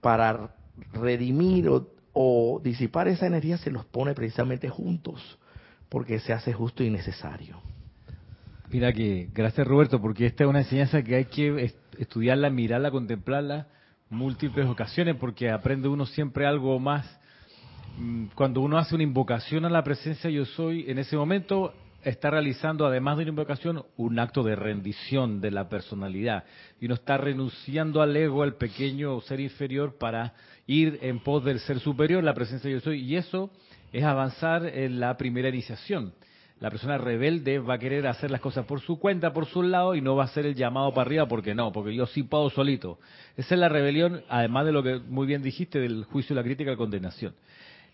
Para redimir o, disipar esa energía se los pone precisamente juntos, porque se hace justo y necesario. Mira que, gracias Roberto, porque esta es una enseñanza que hay que estudiarla, mirarla, contemplarla múltiples ocasiones, porque aprende uno siempre algo más. Mm, cuando uno hace una invocación a la presencia yo soy, en ese momento está realizando, además de una invocación, un acto de rendición de la personalidad. Y uno está renunciando al ego, al pequeño ser inferior, para ir en pos del ser superior, la presencia yo soy. Y eso es avanzar en la primera iniciación. La persona rebelde va a querer hacer las cosas por su cuenta, por su lado, y no va a hacer el llamado para arriba porque no, porque yo sí puedo solito. Esa es la rebelión, además de lo que muy bien dijiste del juicio, la crítica la condenación.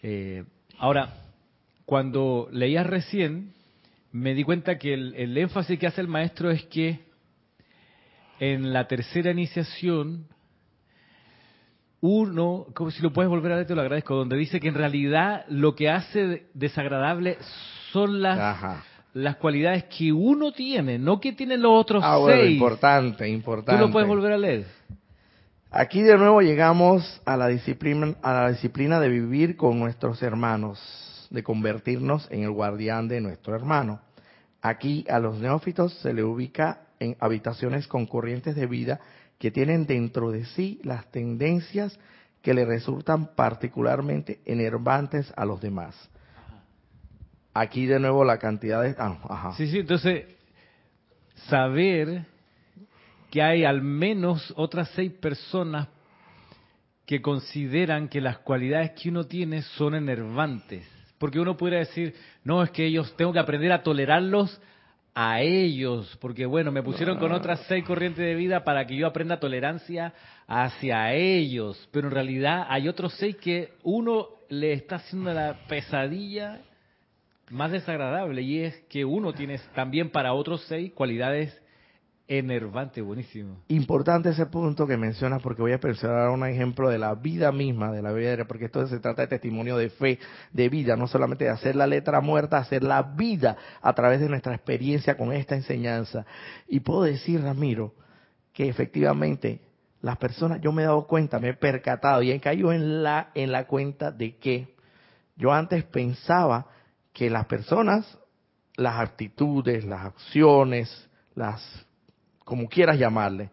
Eh, ahora, cuando leías recién, me di cuenta que el, énfasis que hace el maestro es que en la tercera iniciación, uno, como si lo puedes volver a leer, te lo agradezco, donde dice que en realidad lo que hace desagradable son las, las cualidades que uno tiene, no que tienen los otros ah, bueno, importante, importante. Tú lo puedes volver a leer. Aquí de nuevo llegamos a la disciplina, a la disciplina de vivir con nuestros hermanos, de convertirnos en el guardián de nuestro hermano. Aquí a los neófitos se le ubica en habitaciones con corrientes de vida que tienen dentro de sí las tendencias que le resultan particularmente enervantes a los demás. Aquí de nuevo la cantidad de... Ah, ajá. Sí, sí, entonces saber que hay al menos otras seis personas que consideran que las cualidades que uno tiene son enervantes. Porque uno pudiera decir, no, es que ellos, tengo que aprender a tolerarlos a ellos, porque bueno, me pusieron con otras seis corrientes de vida para que yo aprenda tolerancia hacia ellos, pero en realidad hay otros seis que uno le está haciendo la pesadilla más desagradable y es que uno tiene también para otros seis cualidades Enervante, buenísimo. Importante ese punto que mencionas porque voy a pensar un ejemplo de la vida misma, de la vida, porque esto se trata de testimonio de fe, de vida, no solamente de hacer la letra muerta, hacer la vida a través de nuestra experiencia con esta enseñanza. Y puedo decir, Ramiro, que efectivamente las personas, yo me he dado cuenta, me he percatado y he caído en la, en la cuenta de que yo antes pensaba que las personas, las actitudes, las acciones, las como quieras llamarle,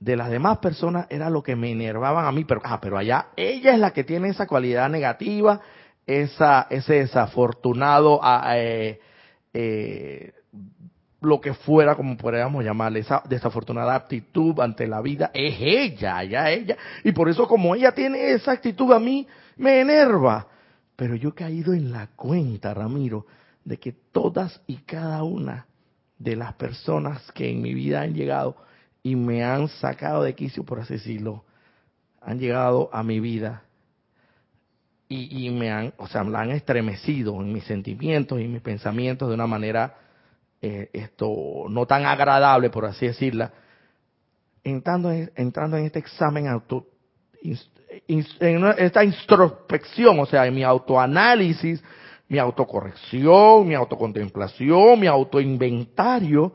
de las demás personas era lo que me enervaban a mí, pero, ah, pero allá ella es la que tiene esa cualidad negativa, esa, ese desafortunado, ah, eh, eh, lo que fuera, como podríamos llamarle, esa desafortunada actitud ante la vida, es ella, ya ella. Y por eso como ella tiene esa actitud a mí, me enerva. Pero yo he caído en la cuenta, Ramiro, de que todas y cada una de las personas que en mi vida han llegado y me han sacado de quicio, por así decirlo, han llegado a mi vida y, me han, o sea, me han estremecido en mis sentimientos y mis pensamientos de una manera eh, esto no tan agradable, por así decirla, entrando en, entrando en este examen auto, en esta introspección, o sea, en mi autoanálisis, mi autocorrección, mi autocontemplación, mi autoinventario,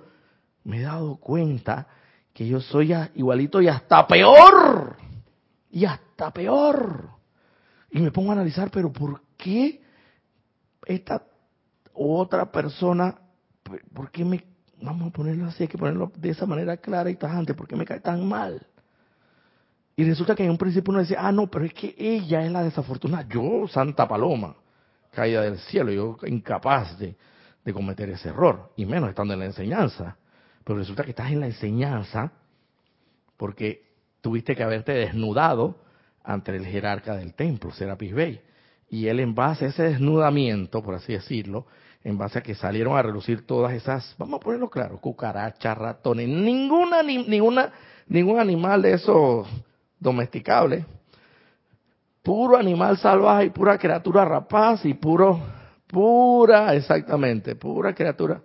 me he dado cuenta que yo soy igualito y hasta peor. Y hasta peor. Y me pongo a analizar, pero ¿por qué esta otra persona, por qué me, vamos a ponerlo así, hay que ponerlo de esa manera clara y tajante, por qué me cae tan mal? Y resulta que en un principio uno dice, ah, no, pero es que ella es la desafortunada, yo, Santa Paloma caída del cielo, yo incapaz de, cometer ese error, y menos estando en la enseñanza. Pero resulta que estás en la enseñanza porque tuviste que haberte desnudado ante el jerarca del templo, Serapis Bey. Y él en base a ese desnudamiento, por así decirlo, en base a que salieron a relucir todas esas, vamos a ponerlo claro, cucarachas, ratones, ninguna, ninguna, ningún animal de esos domesticables puro animal salvaje y pura criatura rapaz y puro, pura, exactamente, pura criatura.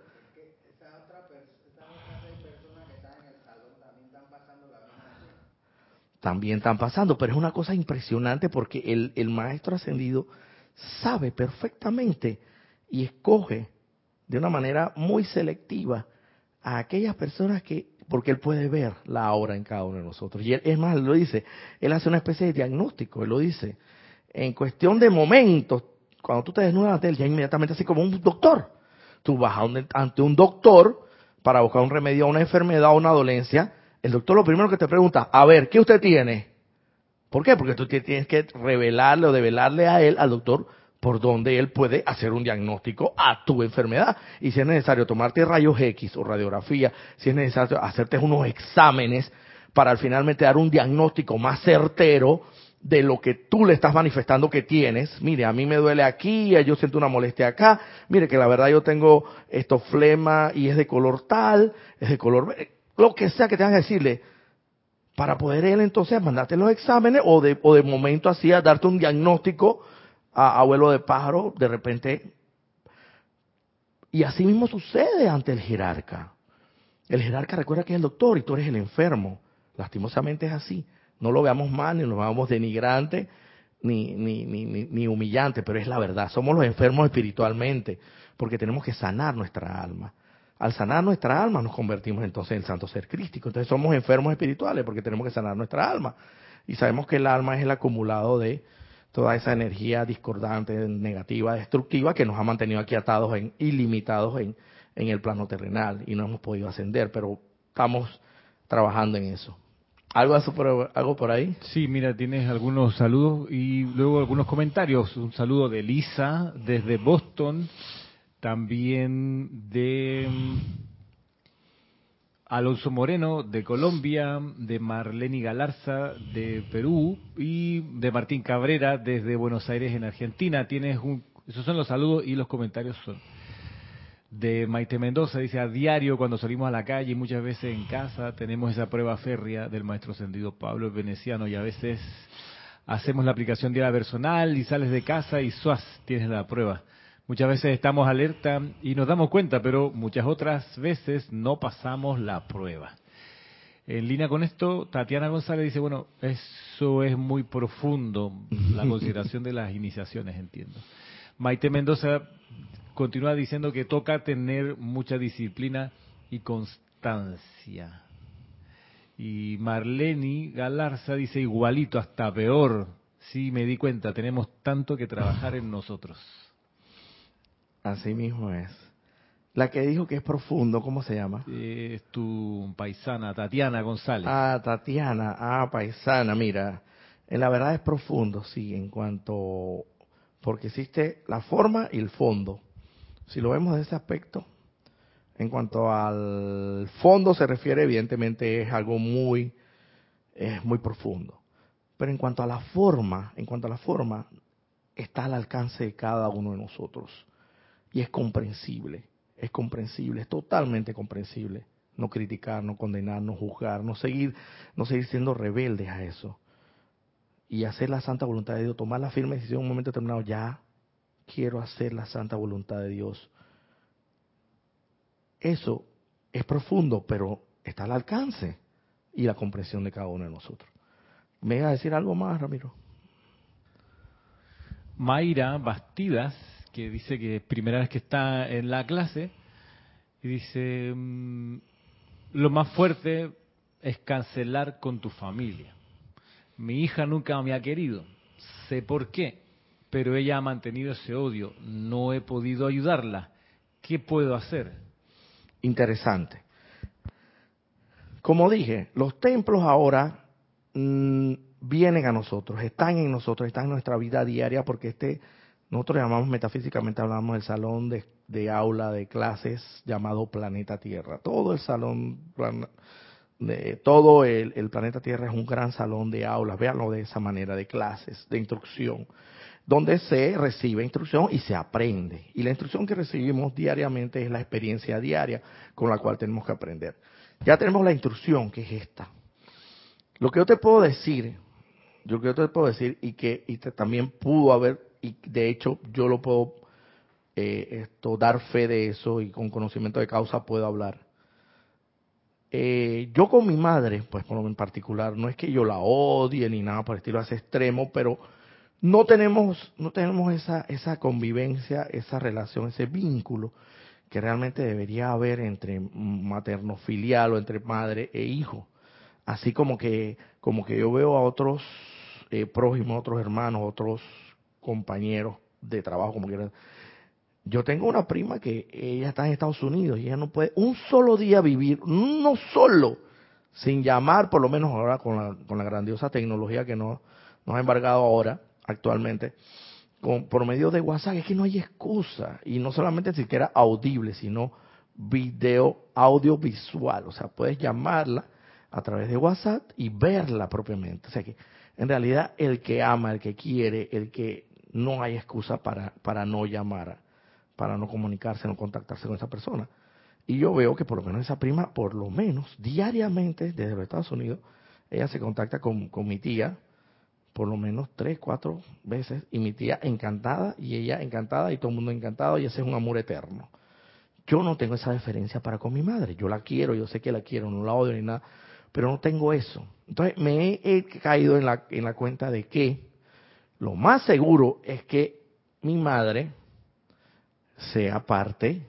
También están pasando, pero es una cosa impresionante porque el, el maestro ascendido sabe perfectamente y escoge de una manera muy selectiva a aquellas personas que porque él puede ver la obra en cada uno de nosotros. Y él, es más, él lo dice, él hace una especie de diagnóstico, él lo dice. En cuestión de momentos, cuando tú te desnudas ante él, ya inmediatamente así como un doctor. Tú vas ante un doctor para buscar un remedio a una enfermedad o una dolencia. El doctor lo primero que te pregunta, a ver, ¿qué usted tiene? ¿Por qué? Porque tú tienes que revelarle o develarle a él, al doctor, por donde él puede hacer un diagnóstico a tu enfermedad. Y si es necesario tomarte rayos X o radiografía, si es necesario hacerte unos exámenes para al finalmente dar un diagnóstico más certero de lo que tú le estás manifestando que tienes. Mire, a mí me duele aquí, yo siento una molestia acá. Mire que la verdad yo tengo esto flema y es de color tal, es de color lo que sea que tengas que decirle para poder él entonces mandarte los exámenes o de, o de momento así a darte un diagnóstico a abuelo de pájaro, de repente. Y así mismo sucede ante el jerarca. El jerarca recuerda que es el doctor y tú eres el enfermo. Lastimosamente es así. No lo veamos mal, ni lo veamos denigrante, ni, ni, ni, ni humillante, pero es la verdad. Somos los enfermos espiritualmente, porque tenemos que sanar nuestra alma. Al sanar nuestra alma nos convertimos entonces en santo ser crístico. Entonces somos enfermos espirituales porque tenemos que sanar nuestra alma. Y sabemos que el alma es el acumulado de toda esa energía discordante, negativa, destructiva que nos ha mantenido aquí atados en, en, en el plano terrenal y no hemos podido ascender, pero estamos trabajando en eso. ¿Algo, ¿Algo por ahí? Sí, mira, tienes algunos saludos y luego algunos comentarios. Un saludo de Lisa desde Boston, también de Alonso Moreno de Colombia, de Marlene Galarza de Perú y de Martín Cabrera desde Buenos Aires en Argentina. Tienes un, esos son los saludos y los comentarios son de Maite Mendoza. Dice a diario cuando salimos a la calle y muchas veces en casa tenemos esa prueba férrea del maestro ascendido Pablo el Veneciano y a veces hacemos la aplicación diaria personal y sales de casa y suas tienes la prueba Muchas veces estamos alerta y nos damos cuenta, pero muchas otras veces no pasamos la prueba. En línea con esto, Tatiana González dice, bueno, eso es muy profundo, la consideración de las iniciaciones, entiendo. Maite Mendoza continúa diciendo que toca tener mucha disciplina y constancia. Y Marleni Galarza dice igualito, hasta peor. Sí, me di cuenta, tenemos tanto que trabajar en nosotros. Así mismo es. La que dijo que es profundo, ¿cómo se llama? Es tu paisana, Tatiana González. Ah, Tatiana, ah, paisana, mira. En la verdad es profundo, sí, en cuanto. Porque existe la forma y el fondo. Si lo vemos de ese aspecto, en cuanto al fondo se refiere, evidentemente es algo muy, es muy profundo. Pero en cuanto a la forma, en cuanto a la forma, está al alcance de cada uno de nosotros. Y es comprensible, es comprensible, es totalmente comprensible. No criticar, no condenar, no juzgar, no seguir, no seguir siendo rebeldes a eso. Y hacer la santa voluntad de Dios, tomar la firme decisión en un momento determinado, ya quiero hacer la santa voluntad de Dios eso es profundo, pero está al alcance y la comprensión de cada uno de nosotros. ¿Me iba a decir algo más, Ramiro? Mayra Bastidas, que dice que primera vez que está en la clase, y dice, mm, lo más fuerte es cancelar con tu familia. Mi hija nunca me ha querido, sé por qué, pero ella ha mantenido ese odio, no he podido ayudarla. ¿Qué puedo hacer? interesante. Como dije, los templos ahora mm, vienen a nosotros, están en nosotros, están en nuestra vida diaria, porque este, nosotros llamamos metafísicamente, hablamos del salón de, aula de clases llamado planeta Tierra. Todo el salón, de, todo el, planeta Tierra es un gran salón de aulas, véanlo de esa manera, de clases, de instrucción donde se recibe instrucción y se aprende. Y la instrucción que recibimos diariamente es la experiencia diaria con la cual tenemos que aprender. Ya tenemos la instrucción, que es esta. Lo que yo te puedo decir, lo que yo te puedo decir y que también pudo haber, y de hecho yo lo puedo eh, esto, dar fe de eso y con conocimiento de causa puedo hablar. Eh, yo con mi madre, pues por lo en particular, no es que yo la odie ni nada por el estilo ese extremo, pero no tenemos, no tenemos esa, esa convivencia, esa relación, ese vínculo que realmente debería haber entre materno filial o entre madre e hijo. Así como que, como que yo veo a otros eh, prójimos, otros hermanos, otros compañeros de trabajo, como quieran. Yo tengo una prima que ella está en Estados Unidos y ella no puede un solo día vivir, no solo, sin llamar, por lo menos ahora con la, con la grandiosa tecnología que nos, nos ha embargado ahora, actualmente, por medio de WhatsApp, es que no hay excusa. Y no solamente siquiera audible, sino video, audiovisual. O sea, puedes llamarla a través de WhatsApp y verla propiamente. O sea que en realidad el que ama, el que quiere, el que no hay excusa para, para no llamar, para no comunicarse, no contactarse con esa persona. Y yo veo que por lo menos esa prima, por lo menos diariamente desde los Estados Unidos, ella se contacta con, con mi tía, por lo menos tres, cuatro veces, y mi tía encantada, y ella encantada, y todo el mundo encantado, y ese es un amor eterno. Yo no tengo esa deferencia para con mi madre, yo la quiero, yo sé que la quiero, no la odio ni nada, pero no tengo eso. Entonces me he, caído en la, en la cuenta de que lo más seguro es que mi madre sea parte,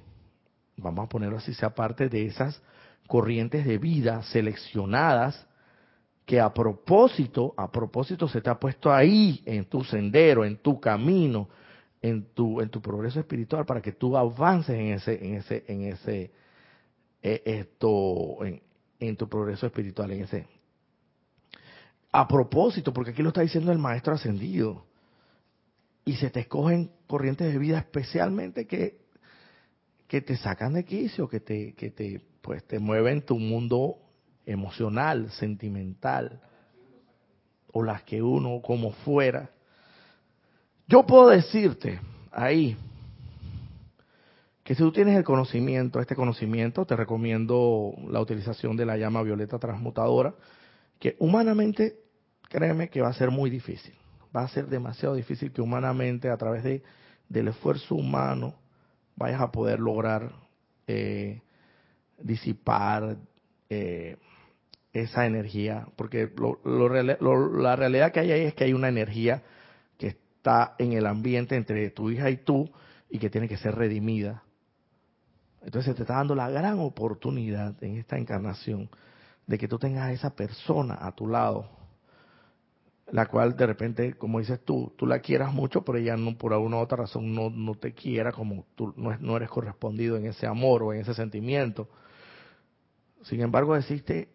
vamos a ponerlo así, sea parte de esas corrientes de vida seleccionadas que a propósito, a propósito se te ha puesto ahí en tu sendero, en tu camino, en tu en tu progreso espiritual para que tú avances en ese en ese en ese eh, esto en, en tu progreso espiritual en ese a propósito, porque aquí lo está diciendo el maestro ascendido. Y se te escogen corrientes de vida especialmente que que te sacan de quicio, que te que te pues te mueven tu mundo emocional, sentimental, o las que uno como fuera. Yo puedo decirte ahí que si tú tienes el conocimiento, este conocimiento, te recomiendo la utilización de la llama violeta transmutadora, que humanamente, créeme que va a ser muy difícil. Va a ser demasiado difícil que humanamente a través de del esfuerzo humano vayas a poder lograr eh, disipar eh, esa energía, porque la realidad que hay ahí es que hay una energía que está en el ambiente entre tu hija y tú y que tiene que ser redimida. Entonces te está dando la gran oportunidad en esta encarnación de que tú tengas a esa persona a tu lado, la cual de repente, como dices tú, tú la quieras mucho, pero ella no por alguna otra razón no, no te quiera como tú no, no eres correspondido en ese amor o en ese sentimiento. Sin embargo, existe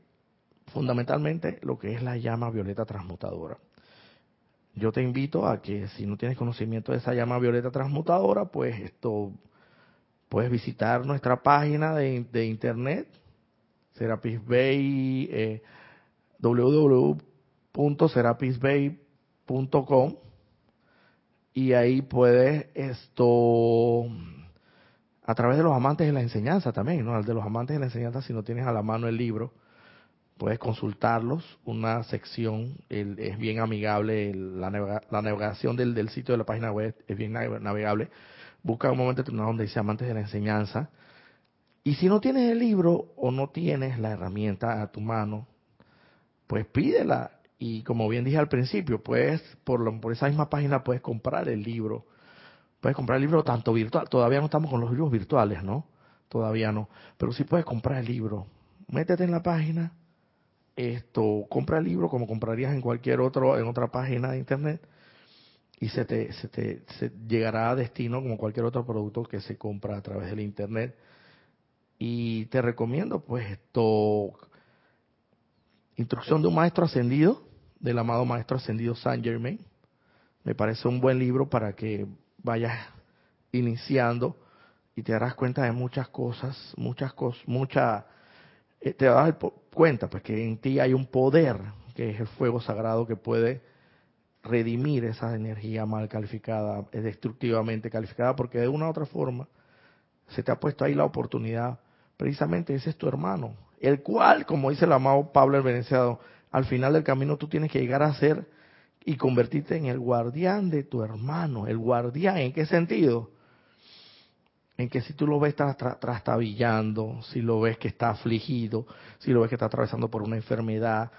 fundamentalmente lo que es la llama violeta transmutadora. Yo te invito a que si no tienes conocimiento de esa llama violeta transmutadora, pues esto puedes visitar nuestra página de, de internet, Serapis Bay, eh, www.serapisbay.com y ahí puedes esto a través de los amantes de la enseñanza también, ¿no? Al de los amantes de la enseñanza, si no tienes a la mano el libro, puedes consultarlos. Una sección es bien amigable, la, navegación del, del, sitio de la página web es bien navegable. Busca un momento determinado donde dice amantes de la enseñanza. Y si no tienes el libro o no tienes la herramienta a tu mano, pues pídela. Y como bien dije al principio, puedes, por, esa misma página puedes comprar el libro. Puedes comprar el libro tanto virtual. Todavía no estamos con los libros virtuales, ¿no? Todavía no. Pero sí puedes comprar el libro. Métete en la página, esto compra el libro como comprarías en cualquier otro en otra página de internet y se te, se te llegará a destino como cualquier otro producto que se compra a través del internet y te recomiendo pues esto instrucción de un maestro ascendido del amado maestro ascendido Saint Germain. Me parece un buen libro para que vayas iniciando y te darás cuenta de muchas cosas muchas cosas mucha eh, te das cuenta pues que en ti hay un poder que es el fuego sagrado que puede redimir esa energía mal calificada, destructivamente calificada, porque de una u otra forma se te ha puesto ahí la oportunidad, precisamente ese es tu hermano, el cual, como dice el amado Pablo el Veneciado, al final del camino tú tienes que llegar a ser y convertirte en el guardián de tu hermano, el guardián, ¿en qué sentido? en que si tú lo ves trastabillando, si lo ves que está afligido, si lo ves que está atravesando por una enfermedad,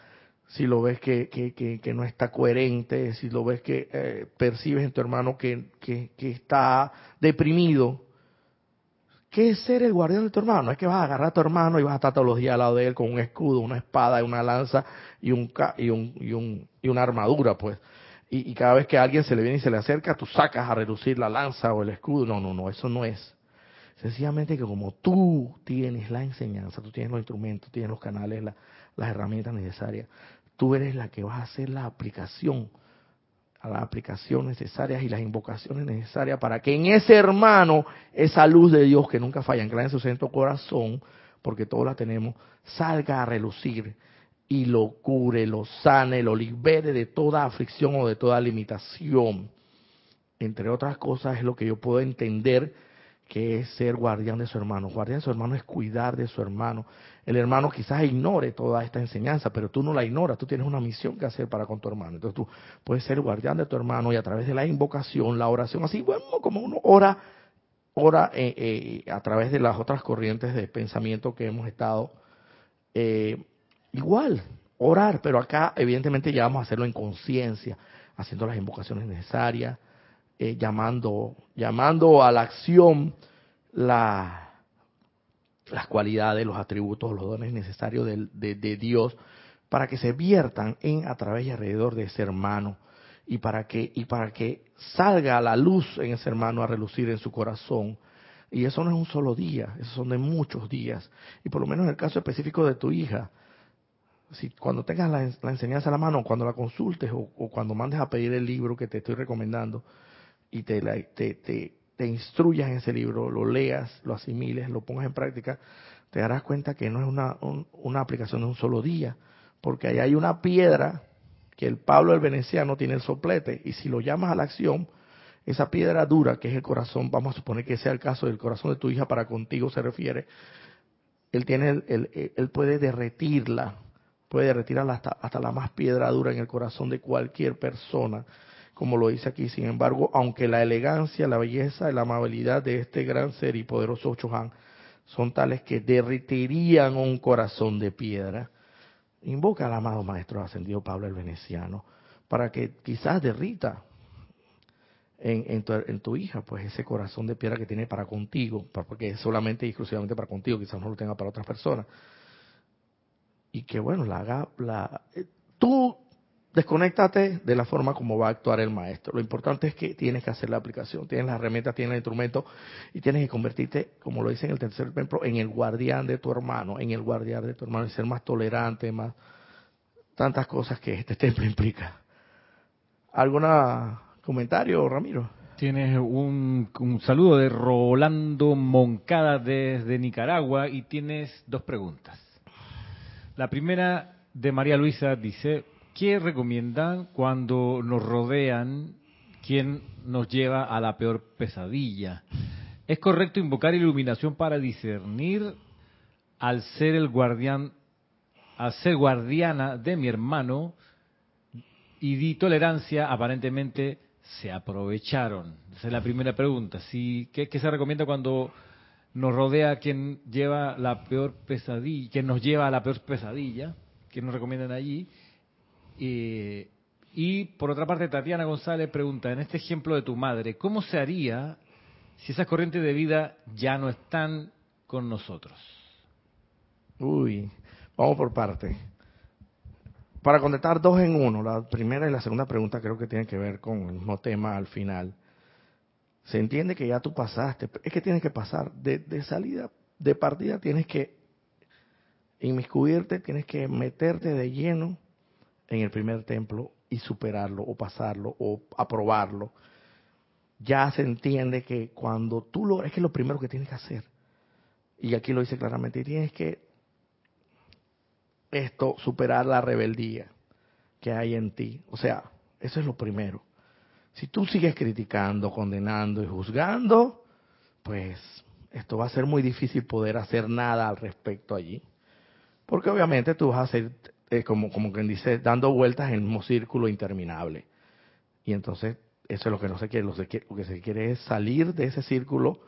si lo ves que, no está coherente, si lo ves que eh, percibes en tu hermano que, está deprimido, ¿qué es ser el guardián de tu hermano? Es que vas a agarrar a tu hermano y vas a estar todos los días al lado de él con un escudo, una espada, una lanza y, un, y, un, y, un, y una armadura, pues. Y, y cada vez que alguien se le viene y se le acerca, tú sacas a reducir la lanza o el escudo. No, no, no, eso no es. Sencillamente que como tú tienes la enseñanza, tú tienes los instrumentos, tienes los canales, las herramientas necesarias, tú eres la que vas a hacer la aplicación, a las aplicaciones necesarias y las invocaciones necesarias para que en ese hermano, esa luz de Dios que nunca falla, en su centro corazón, porque todos la tenemos, salga a relucir y lo cure, lo sane, lo libere de toda aflicción o de toda limitación. Entre otras cosas es lo que yo puedo entender que es ser guardián de su hermano. Guardián de su hermano es cuidar de su hermano. El hermano quizás ignore toda esta enseñanza, pero tú no la ignoras, tú tienes una misión que hacer para con tu hermano. Entonces tú puedes ser guardián de tu hermano y a través de la invocación, la oración, así, bueno, como uno ora, ora eh, eh, a través de las otras corrientes de pensamiento que hemos estado, eh, igual, orar, pero acá evidentemente ya vamos a hacerlo en conciencia, haciendo las invocaciones necesarias, eh, llamando, llamando a la acción la, las cualidades, los atributos, los dones necesarios de, de, Dios para que se viertan en a través y alrededor de ese hermano y para que y para que salga la luz en ese hermano a relucir en su corazón. Y eso no es un solo día, eso son de muchos días. Y por lo menos en el caso específico de tu hija si cuando tengas la, enseñanza a la mano, cuando la consultes o, cuando mandes a pedir el libro que te estoy recomendando, y te, te, te, instruyas en ese libro, lo leas, lo asimiles, lo pongas en práctica, te darás cuenta que no es una, una aplicación de un solo día, porque ahí hay una piedra que el Pablo el veneciano tiene el soplete, y si lo llamas a la acción, esa piedra dura que es el corazón, vamos a suponer que sea el caso del corazón de tu hija para contigo se refiere, él tiene, él, puede derretirla, puede derretirla hasta, hasta la más piedra dura en el corazón de cualquier persona como lo dice aquí. Sin embargo, aunque la elegancia, la belleza y la amabilidad de este gran ser y poderoso Chohan son tales que derritirían un corazón de piedra, invoca al amado Maestro Ascendido Pablo el Veneciano para que quizás derrita en, tu, hija, pues ese corazón de piedra que tiene para contigo, porque es solamente y exclusivamente para contigo, quizás no lo tenga para otras personas. Y que bueno, la haga, la, eh, tú desconéctate de la forma como va a actuar el maestro. Lo importante es que tienes que hacer la aplicación, tienes las herramientas, tienes el instrumento y tienes que convertirte, como lo dice en el tercer templo, en el guardián de tu hermano, en el guardián de tu hermano y ser más tolerante, más tantas cosas que este templo implica. ¿Alguna comentario, Ramiro? Tienes un, saludo de Rolando Moncada desde Nicaragua y tienes dos preguntas. La primera de María Luisa dice, ¿qué recomiendan cuando nos rodean quien nos lleva a la peor pesadilla? ¿Es correcto invocar iluminación para discernir al ser el guardián, al ser guardiana de mi hermano y di tolerancia aparentemente se aprovecharon? Esa es la primera pregunta. ¿qué, se recomienda cuando nos rodea quien lleva la peor pesadilla, quien nos lleva a la peor pesadilla? ¿Qué nos recomiendan allí? Eh, y por otra parte, Tatiana González pregunta, en este ejemplo de tu madre, ¿cómo se haría si esas corrientes de vida ya no están con nosotros? Uy, vamos por parte para contestar dos en uno, la primera y la segunda pregunta creo que tienen que ver con el mismo tema al final. Se entiende que ya tú pasaste, es que tienes que pasar de, salida, de partida tienes que inmiscuirte, tienes que meterte de lleno en el primer templo y superarlo o pasarlo o aprobarlo. Ya se entiende que cuando tú lo, es que lo primero que tienes que hacer, y aquí lo dice claramente, tienes que esto, superar la rebeldía que hay en ti. O sea, eso es lo primero. Si tú sigues criticando, condenando y juzgando, pues esto va a ser muy difícil poder hacer nada al respecto allí. Porque obviamente tú vas a ser, eh, como, como quien dice, dando vueltas en el mismo círculo interminable. Y entonces, eso es lo que no se quiere. Lo, lo que se quiere es salir de ese círculo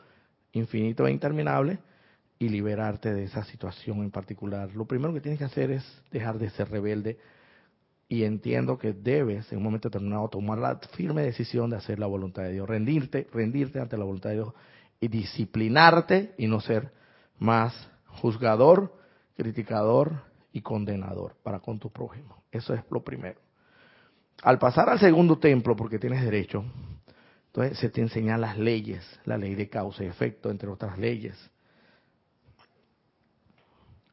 infinito e interminable y liberarte de esa situación en particular. Lo primero que tienes que hacer es dejar de ser rebelde y entiendo que debes en un momento determinado tomar la firme decisión de hacer la voluntad de Dios, rendirte, rendirte ante la voluntad de Dios y disciplinarte y no ser más juzgador, criticador y condenador para con tu prójimo. Eso es lo primero. Al pasar al segundo templo, porque tienes derecho, entonces se te enseñan las leyes, la ley de causa y efecto, entre otras leyes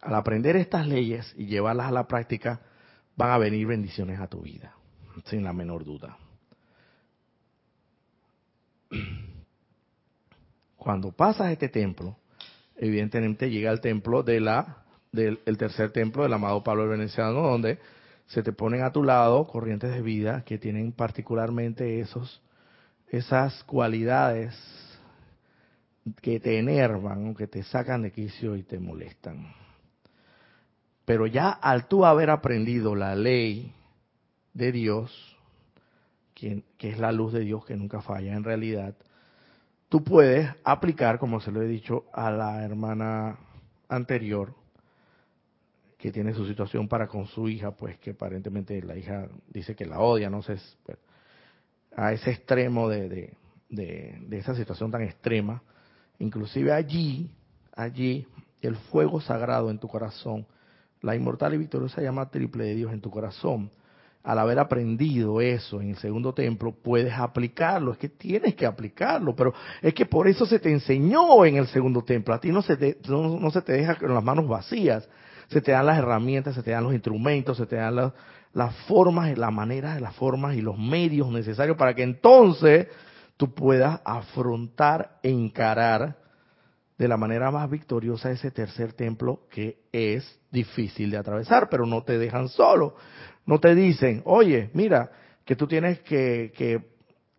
al aprender estas leyes y llevarlas a la práctica, van a venir bendiciones a tu vida, sin la menor duda. Cuando pasas este templo, evidentemente llega el templo de la del el tercer templo del amado Pablo el Veneciano, donde se te ponen a tu lado corrientes de vida que tienen particularmente esos esas cualidades que te enervan, que te sacan de quicio y te molestan. Pero ya al tú haber aprendido la ley de Dios, que, es la luz de Dios que nunca falla en realidad, tú puedes aplicar, como se lo he dicho a la hermana anterior, que tiene su situación para con su hija, pues que aparentemente la hija dice que la odia, no sé, pues, a ese extremo de, de, de, esa situación tan extrema, inclusive allí, allí, el fuego sagrado en tu corazón la inmortal y victoriosa llama triple de Dios en tu corazón, al haber aprendido eso en el segundo templo, puedes aplicarlo. Es que tienes que aplicarlo, pero es que por eso se te enseñó en el segundo templo. A ti no se te, no, se te deja con las manos vacías. Se te dan las herramientas, se te dan los instrumentos, se te dan las, formas, las maneras, las formas y los medios necesarios para que entonces tú puedas afrontar e encarar de la manera más victoriosa ese tercer templo que es difícil de atravesar, pero no te dejan solo. No te dicen, oye, mira, que tú tienes que, que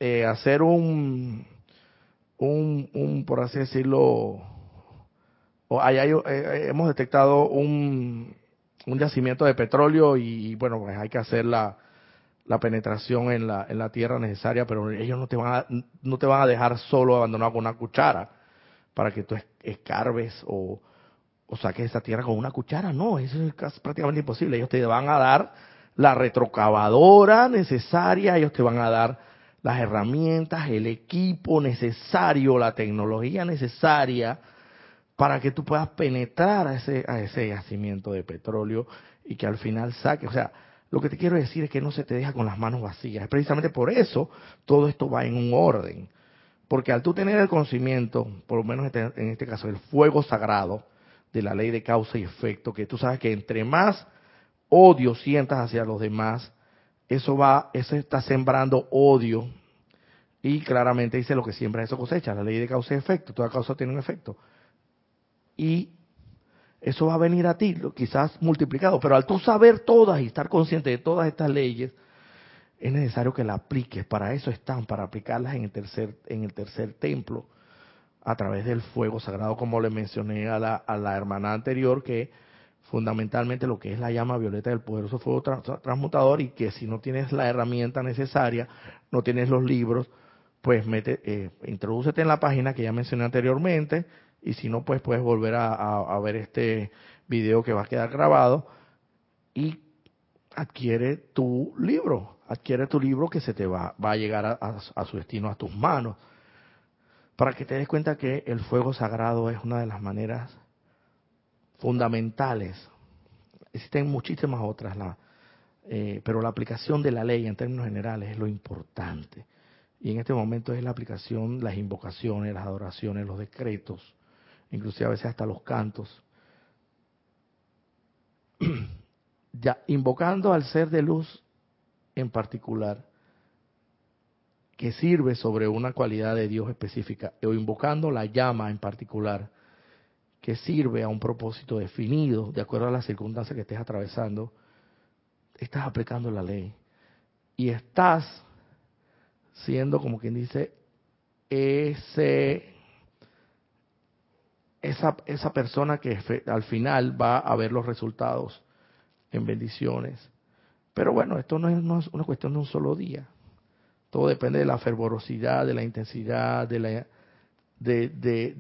eh, hacer un, un, un, por así decirlo, o eh, hemos detectado un, un yacimiento de petróleo y, bueno, pues hay que hacer la, la penetración en la, en la tierra necesaria, pero ellos no te van a, no te van a dejar solo abandonado con una cuchara para que tú escarbes o, o saques esa tierra con una cuchara. No, eso es prácticamente imposible. Ellos te van a dar la retrocavadora necesaria, ellos te van a dar las herramientas, el equipo necesario, la tecnología necesaria para que tú puedas penetrar a ese, a ese yacimiento de petróleo y que al final saque. O sea, lo que te quiero decir es que no se te deja con las manos vacías. Precisamente por eso todo esto va en un orden. Porque al tú tener el conocimiento, por lo menos este, en este caso, el fuego sagrado de la ley de causa y efecto, que tú sabes que entre más odio sientas hacia los demás, eso va, eso está sembrando odio. Y claramente dice lo que siembra eso cosecha, la ley de causa y efecto, toda causa tiene un efecto. Y eso va a venir a ti, quizás multiplicado, pero al tú saber todas y estar consciente de todas estas leyes, es necesario que las apliques, para eso están, para aplicarlas en el tercer, en el tercer templo, a través del fuego sagrado, como le mencioné a la, a la hermana anterior, que fundamentalmente lo que es la llama violeta del poderoso fuego transmutador y que si no tienes la herramienta necesaria, no tienes los libros, pues mete, eh, introdúcete en la página que ya mencioné anteriormente y si no, pues puedes volver a, ver este video que va a quedar grabado y adquiere tu libro, adquiere tu libro que se te va, va a llegar a, su destino, a tus manos, para que te des cuenta que el fuego sagrado es una de las maneras fundamentales. Existen muchísimas otras, eh, pero la aplicación de la ley en términos generales es lo importante. Y en este momento es la aplicación, las invocaciones, las adoraciones, los decretos, inclusive a veces hasta los cantos. ya invocando al ser de luz en particular, que sirve sobre una cualidad de Dios específica, o invocando la llama en particular, que sirve a un propósito definido, de acuerdo a las circunstancias que estés atravesando, estás aplicando la ley. Y estás siendo, como quien dice, ese, esa, esa persona que al final va a ver los resultados en bendiciones. Pero bueno, esto no es, no es una cuestión de un solo día. Todo depende de la fervorosidad, de la intensidad, de la, de, de,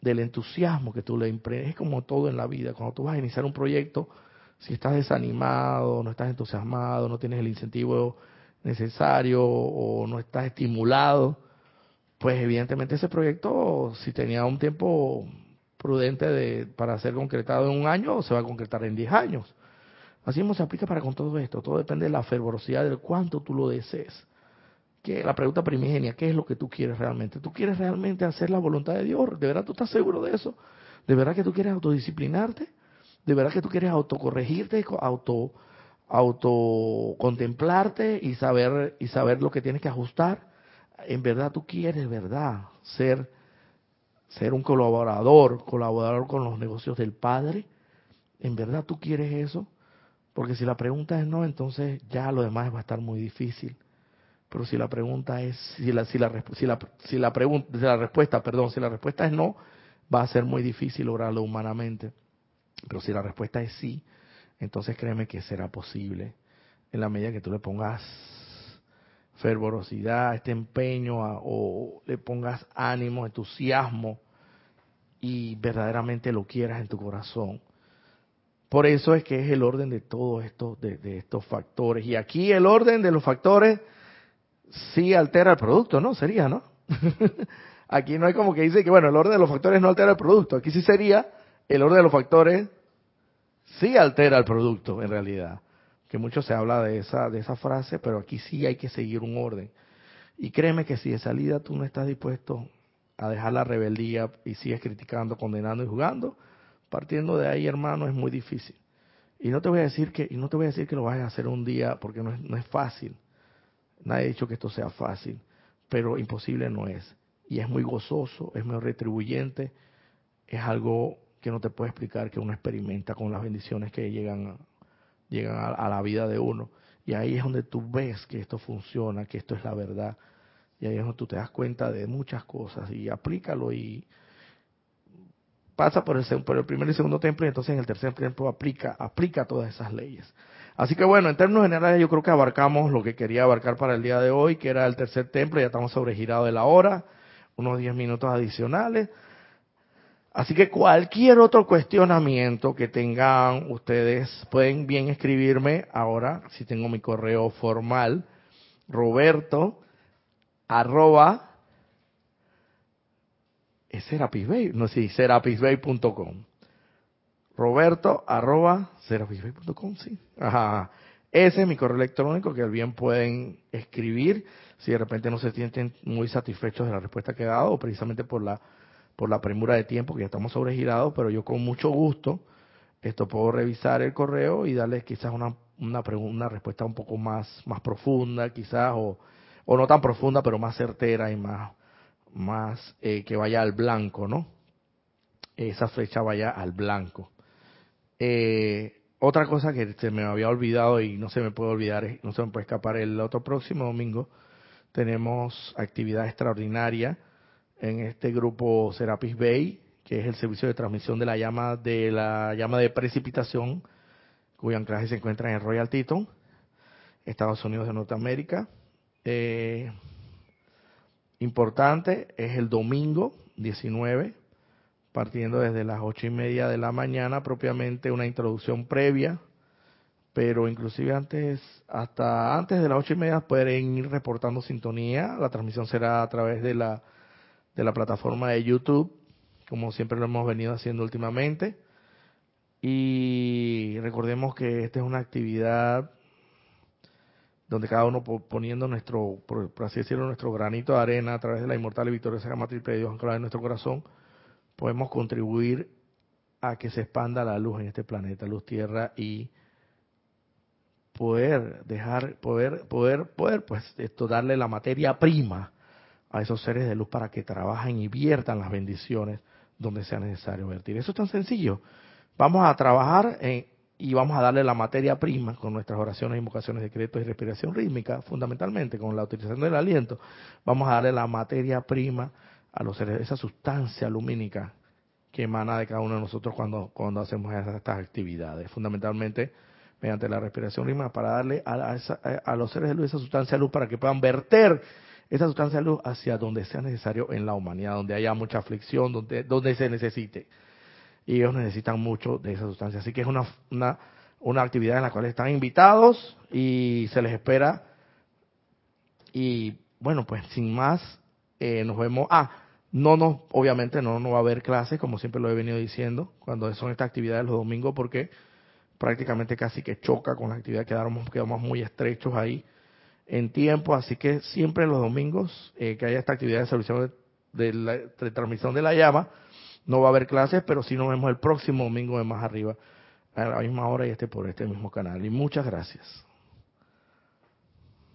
del, entusiasmo que tú le impregnes. Es como todo en la vida. Cuando tú vas a iniciar un proyecto, si estás desanimado, no estás entusiasmado, no tienes el incentivo necesario o no estás estimulado, pues evidentemente ese proyecto, si tenía un tiempo prudente de, para ser concretado en un año, se va a concretar en 10 años. Así mismo se aplica para con todo esto. Todo depende de la fervorosidad, de cuánto tú lo desees que la pregunta primigenia, ¿qué es lo que tú quieres realmente? ¿Tú quieres realmente hacer la voluntad de Dios? ¿De verdad tú estás seguro de eso? ¿De verdad que tú quieres autodisciplinarte? ¿De verdad que tú quieres autocorregirte, auto autocontemplarte y saber y saber lo que tienes que ajustar? En verdad tú quieres, ¿verdad? Ser ser un colaborador, colaborador con los negocios del Padre. ¿En verdad tú quieres eso? Porque si la pregunta es no, entonces ya lo demás va a estar muy difícil. Pero si la pregunta es, si la, si la, si la, si la, pregunta, si la respuesta, perdón, si la respuesta es no, va a ser muy difícil lograrlo humanamente. Pero si la respuesta es sí, entonces créeme que será posible en la medida que tú le pongas fervorosidad, este empeño o le pongas ánimo, entusiasmo y verdaderamente lo quieras en tu corazón. Por eso es que es el orden de todos estos, de, estos factores. Y aquí el orden de los factores sí altera el producto, ¿no? Sería, ¿no? Aquí no hay como que dice que, bueno, el orden de los factores no altera el producto. Aquí sí sería, el orden de los factores sí altera el producto, en realidad. Que mucho se habla de esa, de esa frase, pero aquí sí hay que seguir un orden. Y créeme que si de salida tú no estás dispuesto a dejar la rebeldía y sigues criticando, condenando y jugando, partiendo de ahí, hermano, es muy difícil. Y no te voy a decir que, y no te voy a decir que lo vayas a hacer un día, porque no es, no es fácil. Nadie ha dicho que esto sea fácil, pero imposible no es. Y es muy gozoso, es muy retribuyente, es algo que no te puede explicar que uno experimenta con las bendiciones que llegan, llegan a, la vida de uno. Y ahí es donde tú ves que esto funciona, que esto es la verdad. Y ahí es donde tú te das cuenta de muchas cosas y aplícalo y pasa por el, por el primer y segundo templo y entonces en el tercer templo aplica, aplica todas esas leyes. Así que bueno, en términos generales yo creo que abarcamos lo que quería abarcar para el día de hoy, que era el tercer templo, ya estamos sobregirados de la hora, unos 10 minutos adicionales. Así que cualquier otro cuestionamiento que tengan ustedes, pueden bien escribirme ahora, si tengo mi correo formal, roberto arroba es Serapisbay, no sí, serapisbay.com. Roberto arroba serapisbay.com, sí. Ajá. Ese es mi correo electrónico que bien pueden escribir si de repente no se sienten muy satisfechos de la respuesta que he dado, precisamente por la por la premura de tiempo, que ya estamos sobregirados, pero yo con mucho gusto esto puedo revisar el correo y darles quizás una, una, una respuesta un poco más, más profunda, quizás, o, o no tan profunda, pero más certera y más, más eh, que vaya al blanco, ¿no? Esa flecha vaya al blanco. Eh, otra cosa que se me había olvidado y no se me puede olvidar, no se me puede escapar, el otro próximo domingo tenemos actividad extraordinaria en este grupo Serapis Bay, que es el servicio de transmisión de la llama de la llama de precipitación, cuyo anclaje se encuentra en Royal Teton, Estados Unidos de Norteamérica. Eh, importante, es el domingo 19, partiendo desde las ocho y media de la mañana, propiamente una introducción previa, pero inclusive antes, hasta antes de las ocho y media pueden ir reportando sintonía, la transmisión será a través de la, de la plataforma de YouTube, como siempre lo hemos venido haciendo últimamente, y recordemos que esta es una actividad donde cada uno poniendo nuestro, por, así decirlo, nuestro granito de arena a través de la inmortal y victoriosa llama triple de Dios anclada en nuestro corazón, podemos contribuir a que se expanda la luz en este planeta, luz tierra y poder dejar, poder, poder, poder, pues esto darle la materia prima a esos seres de luz para que trabajen y viertan las bendiciones donde sea necesario vertir. Eso es tan sencillo. Vamos a trabajar en, y vamos a darle la materia prima con nuestras oraciones, invocaciones, decretos y respiración rítmica, fundamentalmente con la utilización del aliento, vamos a darle la materia prima a los seres, esa sustancia lumínica que emana de cada uno de nosotros cuando, cuando hacemos estas actividades, fundamentalmente mediante la respiración rítmica para darle a, a, los seres de luz esa sustancia de luz para que puedan verter esa sustancia de luz hacia donde sea necesario en la humanidad, donde haya mucha aflicción, donde, donde se necesite y ellos necesitan mucho de esa sustancia. Así que es una, una, una actividad en la cual están invitados y se les espera. Y bueno, pues sin más, eh, nos vemos. Ah, no, no, obviamente no, no va a haber clases, como siempre lo he venido diciendo, cuando son estas actividades los domingos, porque prácticamente casi que choca con la actividad, quedamos, quedamos muy estrechos ahí en tiempo, así que siempre los domingos eh, que haya esta actividad de de, la, de transmisión de la llama, no va a haber clases, pero sí nos vemos el próximo domingo de más arriba, a la misma hora y este por este mismo canal. Y muchas gracias.